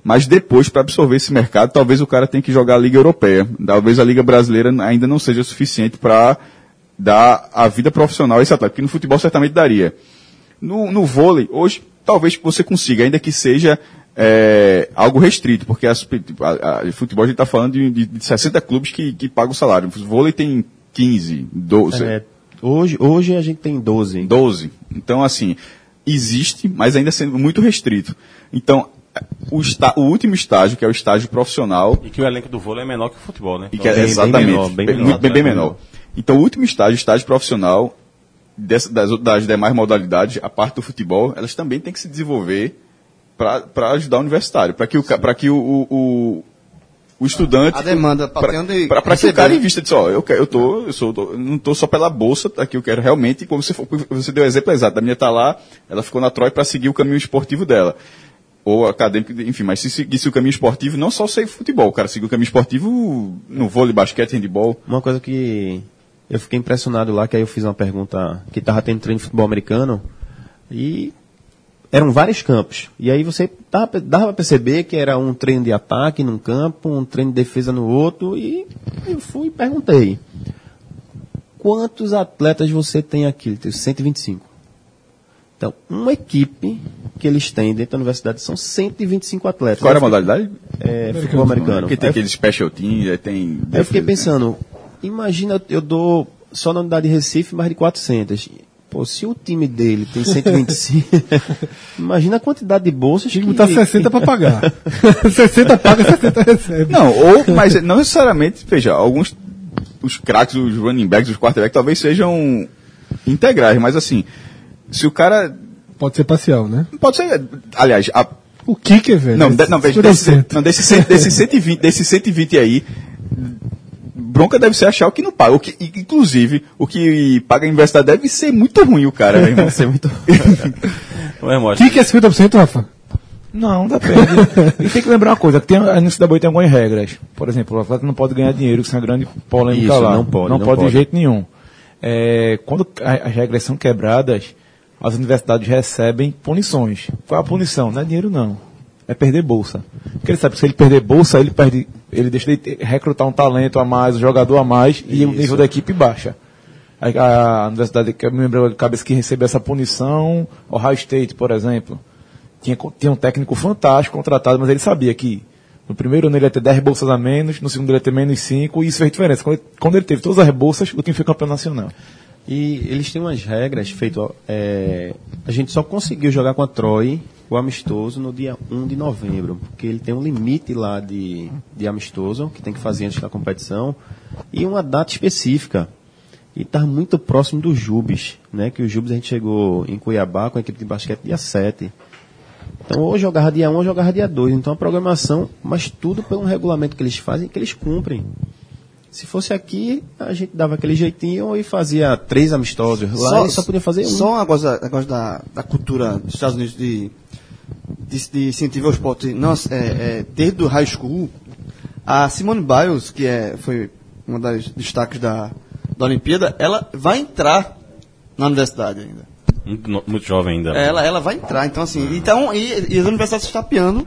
Speaker 5: mas depois, para absorver esse mercado, talvez o cara tenha que jogar a Liga Europeia. Talvez a Liga Brasileira ainda não seja suficiente para dar a vida profissional a esse atleta, porque no futebol certamente daria. No, no vôlei, hoje, talvez você consiga, ainda que seja é, algo restrito, porque a, super- a, a- futebol a gente está falando de, de, de 60 clubes que, que pagam o salário. O vôlei tem 15, 12.
Speaker 3: É, hoje, hoje a gente tem 12.
Speaker 5: 12. Então, assim, existe, mas ainda sendo muito restrito. Então, o, esta- o último estágio, que é o estágio profissional,
Speaker 7: E que o elenco do vôlei é menor que o futebol, né?
Speaker 5: e que é
Speaker 3: bem- bem
Speaker 5: exatamente,
Speaker 3: menor, bem
Speaker 5: bem,
Speaker 3: menor,
Speaker 5: muito- bem, bem
Speaker 7: né?
Speaker 5: menor. Então, o último estágio, estágio profissional, dessa- das, das demais modalidades, a parte do futebol, elas também têm que se desenvolver para ajudar o universitário, para que, o, pra que o, o, o, o estudante...
Speaker 6: A demanda, onde
Speaker 5: Para que o cara invista, diz, ó, eu, quero, eu, tô, eu, sou, eu não estou só pela bolsa, aqui eu quero realmente, como você, você deu o exemplo exato, a minha está lá, ela ficou na Troy para seguir o caminho esportivo dela. Ou acadêmico, enfim, mas se seguisse o caminho esportivo, não só sei futebol, o cara seguiu o caminho esportivo no vôlei, basquete, handball.
Speaker 3: Uma coisa que eu fiquei impressionado lá, que aí eu fiz uma pergunta que tava tendo treino de futebol americano e eram vários campos. E aí você dava, dava pra perceber que era um treino de ataque num campo, um treino de defesa no outro e eu fui e perguntei. Quantos atletas você tem aqui? Ele tem 125. Então, uma equipe que eles têm dentro da universidade são 125 atletas.
Speaker 5: Qual era a modalidade?
Speaker 3: É, futebol americano.
Speaker 5: Porque tem aqueles special teams, aí tem...
Speaker 3: Aí eu fiquei pensando, imagina, eu dou só na unidade de Recife mais de 400. Pô, se o time dele tem 125, imagina a quantidade de bolsas que...
Speaker 4: que botar 60 pra pagar. 60 paga, 60 recebe.
Speaker 5: Não, ou, mas não necessariamente, veja, alguns, os craques, os running backs, os quarterbacks talvez sejam integrais, mas assim, se o cara,
Speaker 4: Pode ser parcial, né?
Speaker 5: pode ser, aliás, a,
Speaker 4: O kicker, velho.
Speaker 5: não,
Speaker 4: é
Speaker 5: de, não, veja, desse,
Speaker 4: 50%.
Speaker 5: não, desse, desse 120, desse 120 aí, bronca deve ser achar o que não paga, o que, inclusive, o que paga a universidade deve ser muito ruim o cara, né, irmão?
Speaker 3: ser muito...
Speaker 7: Não é, Mostra?
Speaker 4: Kicker é 50%, Rafa?
Speaker 8: Não, depende. e tem que lembrar uma coisa, que tem, a NCAA tem algumas regras. Por exemplo, o atleta não pode ganhar dinheiro, que isso é uma grande polêmica
Speaker 3: Isso,
Speaker 8: lá.
Speaker 3: não pode,
Speaker 8: Não,
Speaker 3: não
Speaker 8: pode de
Speaker 3: pode.
Speaker 8: jeito nenhum. É, quando as regras são quebradas, as universidades recebem punições. Qual é a punição? Não é dinheiro não. É perder bolsa. Porque ele sabe que se ele perder bolsa, ele perde, ele deixa de recrutar um talento a mais, um jogador a mais, e o nível da equipe baixa. A, a universidade que eu me lembro de cabeça que recebeu essa punição, Ohio State, por exemplo. Tinha, tinha um técnico fantástico contratado, mas ele sabia que no primeiro ano ele ia ter 10 bolsas a menos, no segundo ele ia ter menos 5, e isso fez diferença. Quando ele, quando ele teve todas as bolsas, o time foi campeão nacional.
Speaker 3: E eles têm umas regras feito é, a gente só conseguiu jogar com a Troy o amistoso no dia 1 de novembro, porque ele tem um limite lá de, de amistoso que tem que fazer antes da competição e uma data específica. E está muito próximo do Jubes, né? Que o Jubes a gente chegou em Cuiabá com a equipe de basquete dia 7. Então, ou jogava dia 1 ou jogava dia 2. Então, a programação, mas tudo pelo regulamento que eles fazem que eles cumprem. Se fosse aqui, a gente dava aquele jeitinho e fazia três amistosos. Lá só, só podia fazer um.
Speaker 6: Só um negócio, negócio da, da cultura dos Estados Unidos de, de, de incentivo ao esporte. Nossa, é, é, desde o high school, a Simone Biles, que é, foi uma das destaques da, da Olimpíada, ela vai entrar na universidade ainda.
Speaker 7: Muito, muito jovem ainda. né?
Speaker 6: Ela, ela vai entrar, então assim, então, e, e as universidades estão tapeando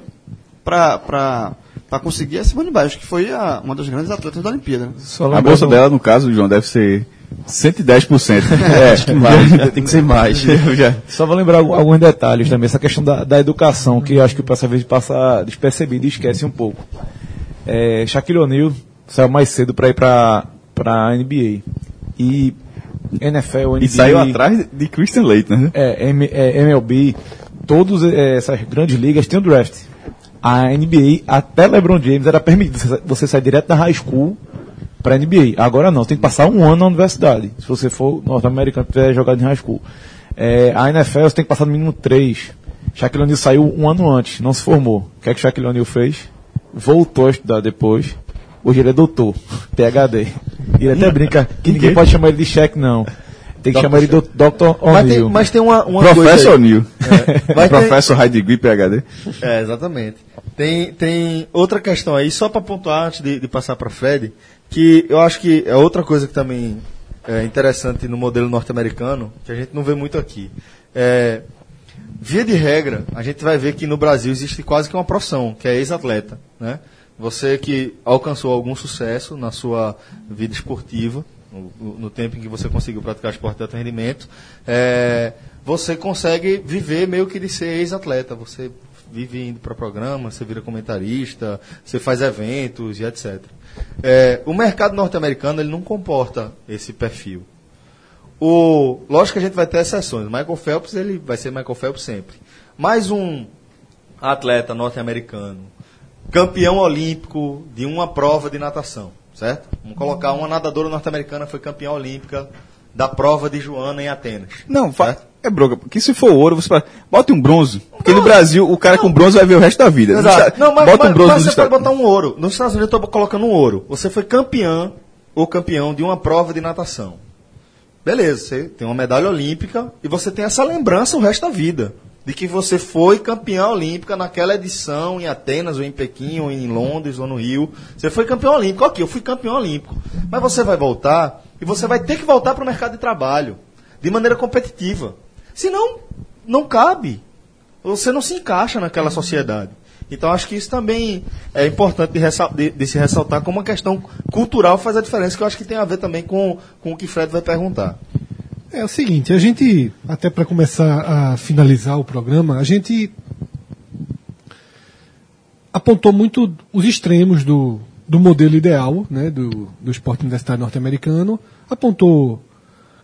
Speaker 6: para para conseguir a Simone Biles, que foi a- uma das grandes atletas da Olimpíada. né?
Speaker 8: Só
Speaker 5: A bolsa dela, no caso, João, deve ser 110%.
Speaker 3: É, acho que mais, tem que ser mais.
Speaker 8: Só vou lembrar algum- alguns detalhes também, essa questão da, da educação, que acho que o pessoal às vezes passa despercebido e esquece um pouco. É, Shaquille O'Neal saiu mais cedo para ir para a NBA. E NFL, NBA...
Speaker 5: E saiu atrás de Christian Leitner, né?
Speaker 8: É, M- é, MLB, todas essas grandes ligas têm o draft. A NBA, até LeBron James, era permitido você- você sair direto da high school para NBA. Agora não, tem que passar um ano na universidade. Se você for norte-americano e tiver jogado em high school. É, a NFL você tem que passar no mínimo três. Shaquille O'Neal saiu um ano antes, não se formou. O que é que Shaquille O'Neal fez? Voltou a estudar depois. Hoje ele é doutor, PhD. E ele até brinca que ninguém pode chamar ele de Shaq, não. Tem que chamar ele de Dr.
Speaker 2: Mas tem,
Speaker 8: O'Neal.
Speaker 2: mas tem uma, uma
Speaker 5: Professor.
Speaker 2: Vai ter-
Speaker 5: Professor High Degree PhD.
Speaker 2: É, exatamente. Tem, tem outra questão aí, só para pontuar antes de, de passar para Fred, que eu acho que é outra coisa que também é interessante no modelo norte-americano, que a gente não vê muito aqui. É, via de regra, a gente vai ver que no Brasil existe quase que uma profissão, que é ex-atleta. Né? Você que alcançou algum sucesso na sua vida esportiva, no, no tempo em que você conseguiu praticar esporte de alto rendimento, é, você consegue viver meio que de ser ex-atleta. Você vive indo para programa, você vira comentarista, você faz eventos e etc. É, o mercado norte-americano ele não comporta esse perfil. O, lógico que a gente vai ter exceções. Michael Phelps ele vai ser Michael Phelps sempre. Mais um atleta norte-americano, campeão olímpico de uma prova de natação, certo? Vamos colocar uma nadadora norte-americana foi campeã olímpica da prova de Joana em Atenas.
Speaker 5: Não,
Speaker 2: Certo?
Speaker 5: é broca. Porque se for ouro, você fala, bota um bronze. Porque no Brasil, o cara com bronze vai ver o resto da vida.
Speaker 2: Exato. Não, mas,
Speaker 5: bota
Speaker 2: mas,
Speaker 5: um bronze
Speaker 2: mas
Speaker 5: nos
Speaker 2: você pode botar um ouro. Nos Estados Unidos eu estou colocando um ouro. Você foi campeão ou campeão de uma prova de natação. Beleza, você tem uma medalha olímpica e você tem essa lembrança o resto da vida. De que você foi campeã olímpica naquela edição em Atenas, ou em Pequim, ou em Londres, ou no Rio. Você foi campeão olímpico. Ok, eu fui campeão olímpico. Mas você vai voltar e você vai ter que voltar para o mercado de trabalho. De maneira competitiva. Senão, não cabe. Você não se encaixa naquela sociedade. Então acho que isso também é importante de, de- de se ressaltar como uma questão cultural faz a diferença, que eu acho que tem a ver também com, com o que Fred vai perguntar.
Speaker 4: É o seguinte, a gente, até para começar a finalizar o programa, a gente apontou muito os extremos do, do modelo ideal né, do, do esporte universitário norte-americano, apontou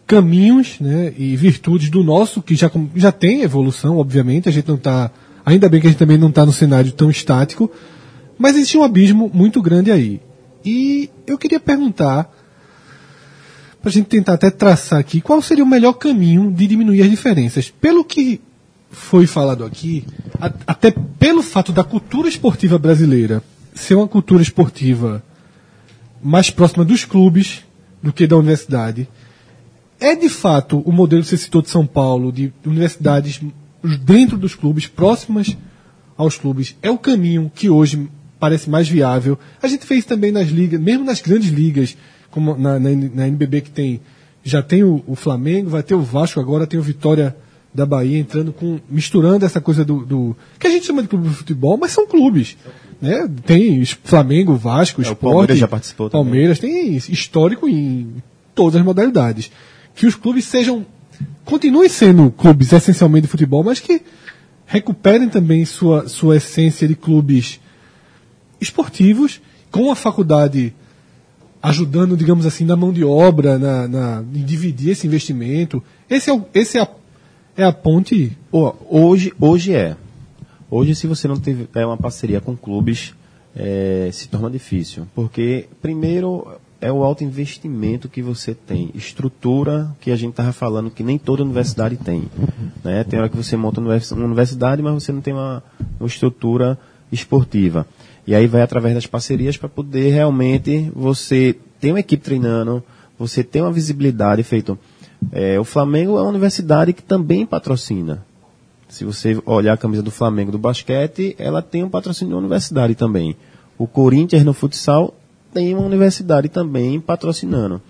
Speaker 4: caminhos né, e virtudes do nosso, que já, já tem evolução, obviamente, a gente não está. Ainda bem que a gente também não está no cenário tão estático, mas existe um abismo muito grande aí. E eu queria perguntar para a gente tentar até traçar aqui qual seria o melhor caminho de diminuir as diferenças. Pelo que foi falado aqui, a- até pelo fato da cultura esportiva brasileira ser uma cultura esportiva mais próxima dos clubes do que da universidade, é de fato o modelo que você citou de São Paulo, de universidades dentro dos clubes, próximas aos clubes, é o caminho que hoje parece mais viável. A gente fez também nas ligas, mesmo nas grandes ligas, como na, na, na NBB que tem, já tem o, o Flamengo, vai ter o Vasco agora, tem o Vitória da Bahia entrando com, misturando essa coisa do, do que a gente chama de clube de futebol, mas são clubes. Né? Tem Flamengo, Vasco,
Speaker 3: o
Speaker 4: Sport,
Speaker 3: Palmeiras já participou também.
Speaker 4: Palmeiras, tem histórico em todas as modalidades. Que os clubes sejam, continuem sendo clubes essencialmente de futebol, mas que recuperem também sua, sua essência de clubes esportivos, com a faculdade ajudando, digamos assim, na mão de obra, na, na, em dividir esse investimento. Esse é, esse é, a, é a ponte.
Speaker 3: Hoje, hoje é. Hoje, se você não tiver uma parceria com clubes, é, se torna difícil. Porque, primeiro, é o alto investimento que você tem. Estrutura que a gente estava falando que nem toda universidade tem. Né? Tem hora que você monta uma universidade, mas você não tem uma, uma estrutura esportiva. E aí vai através das parcerias para poder realmente você ter uma equipe treinando, você ter uma visibilidade feito. É, o Flamengo é uma universidade que também patrocina. Se você olhar a camisa do Flamengo do basquete, ela tem um patrocínio da universidade também. O Corinthians no futsal tem uma universidade também patrocinando.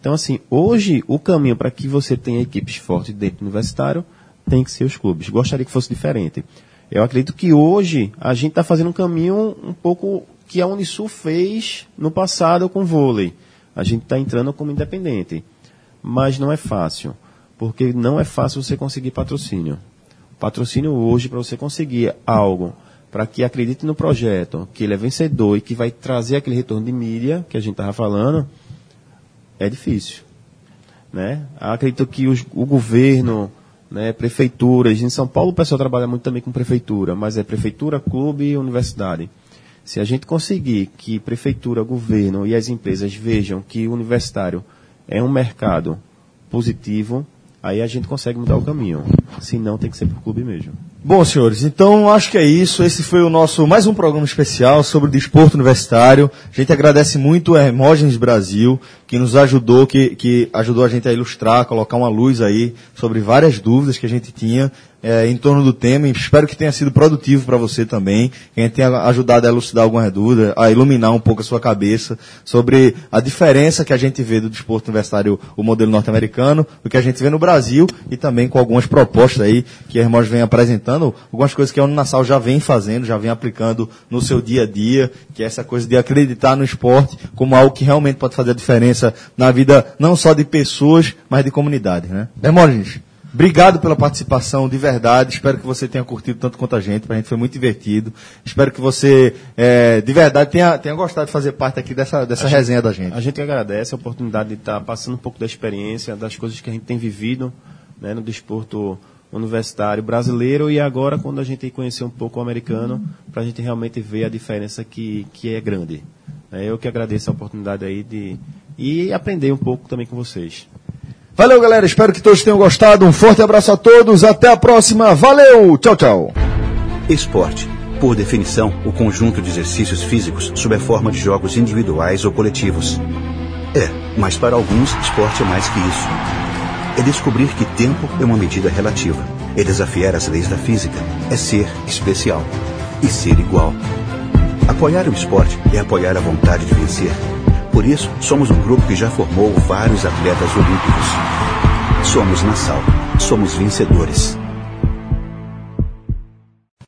Speaker 3: Então, assim, hoje o caminho para que você tenha equipes fortes dentro do universitário tem que ser os clubes. Gostaria que fosse diferente. Eu acredito que hoje a gente está fazendo um caminho um pouco que a Unisul fez no passado com vôlei. A gente está entrando como independente. Mas não é fácil, porque não é fácil você conseguir patrocínio. Patrocínio hoje, para você conseguir algo para que acredite no projeto, que ele é vencedor e que vai trazer aquele retorno de mídia que a gente estava falando, é difícil. Né? Acredito que os, o governo, né, prefeituras, em São Paulo o pessoal trabalha muito também com prefeitura, mas é prefeitura, clube e universidade. Se a gente conseguir que prefeitura, governo e as empresas vejam que o universitário é um mercado positivo, aí a gente consegue mudar o caminho. Se não, tem que ser o clube mesmo.
Speaker 2: Bom, senhores, então acho que é isso. Esse foi o nosso mais um programa especial sobre o desporto universitário. A gente agradece muito a Hermógenes Brasil, que nos ajudou, que, que ajudou a gente a ilustrar, colocar uma luz aí sobre várias dúvidas que a gente tinha é, em torno do tema. Espero que tenha sido produtivo para você também, que a gente tenha ajudado a elucidar algumas dúvidas, a iluminar um pouco a sua cabeça sobre a diferença que a gente vê do desporto universitário, o modelo norte-americano, o que a gente vê no Brasil e também com algumas propostas aí que a Hermógenes vem apresentando algumas coisas que a Uninasal já vem fazendo, já vem aplicando no seu dia a dia, que é essa coisa de acreditar no esporte como algo que realmente pode fazer a diferença na vida não só de pessoas, mas de comunidades, né? Hermógenes, Obrigado pela participação, de verdade. Espero que você tenha curtido tanto quanto a gente. Para a gente foi muito divertido. Espero que você, é, de verdade, tenha, tenha gostado de fazer parte aqui dessa, dessa resenha
Speaker 3: gente,
Speaker 2: da gente.
Speaker 3: A gente agradece a oportunidade de estar passando um pouco da experiência, das coisas que a gente tem vivido né, no desporto universitário brasileiro e agora quando a gente conhecer um pouco o americano, para a gente realmente ver a diferença que, que é grande. É, eu que agradeço a oportunidade aí de e aprender um pouco também com vocês.
Speaker 2: Valeu, galera. Espero que todos tenham gostado. Um forte abraço a todos. Até a próxima. Valeu. Tchau, tchau.
Speaker 1: Esporte. Por definição, o conjunto de exercícios físicos sob a forma de jogos individuais ou coletivos. É, mas para alguns, esporte é mais que isso é descobrir que tempo é uma medida relativa. É desafiar as leis da física. É ser especial. E ser igual. Apoiar o esporte é apoiar a vontade de vencer. Por isso, somos um grupo que já formou vários atletas olímpicos. Somos Nassau. Somos vencedores.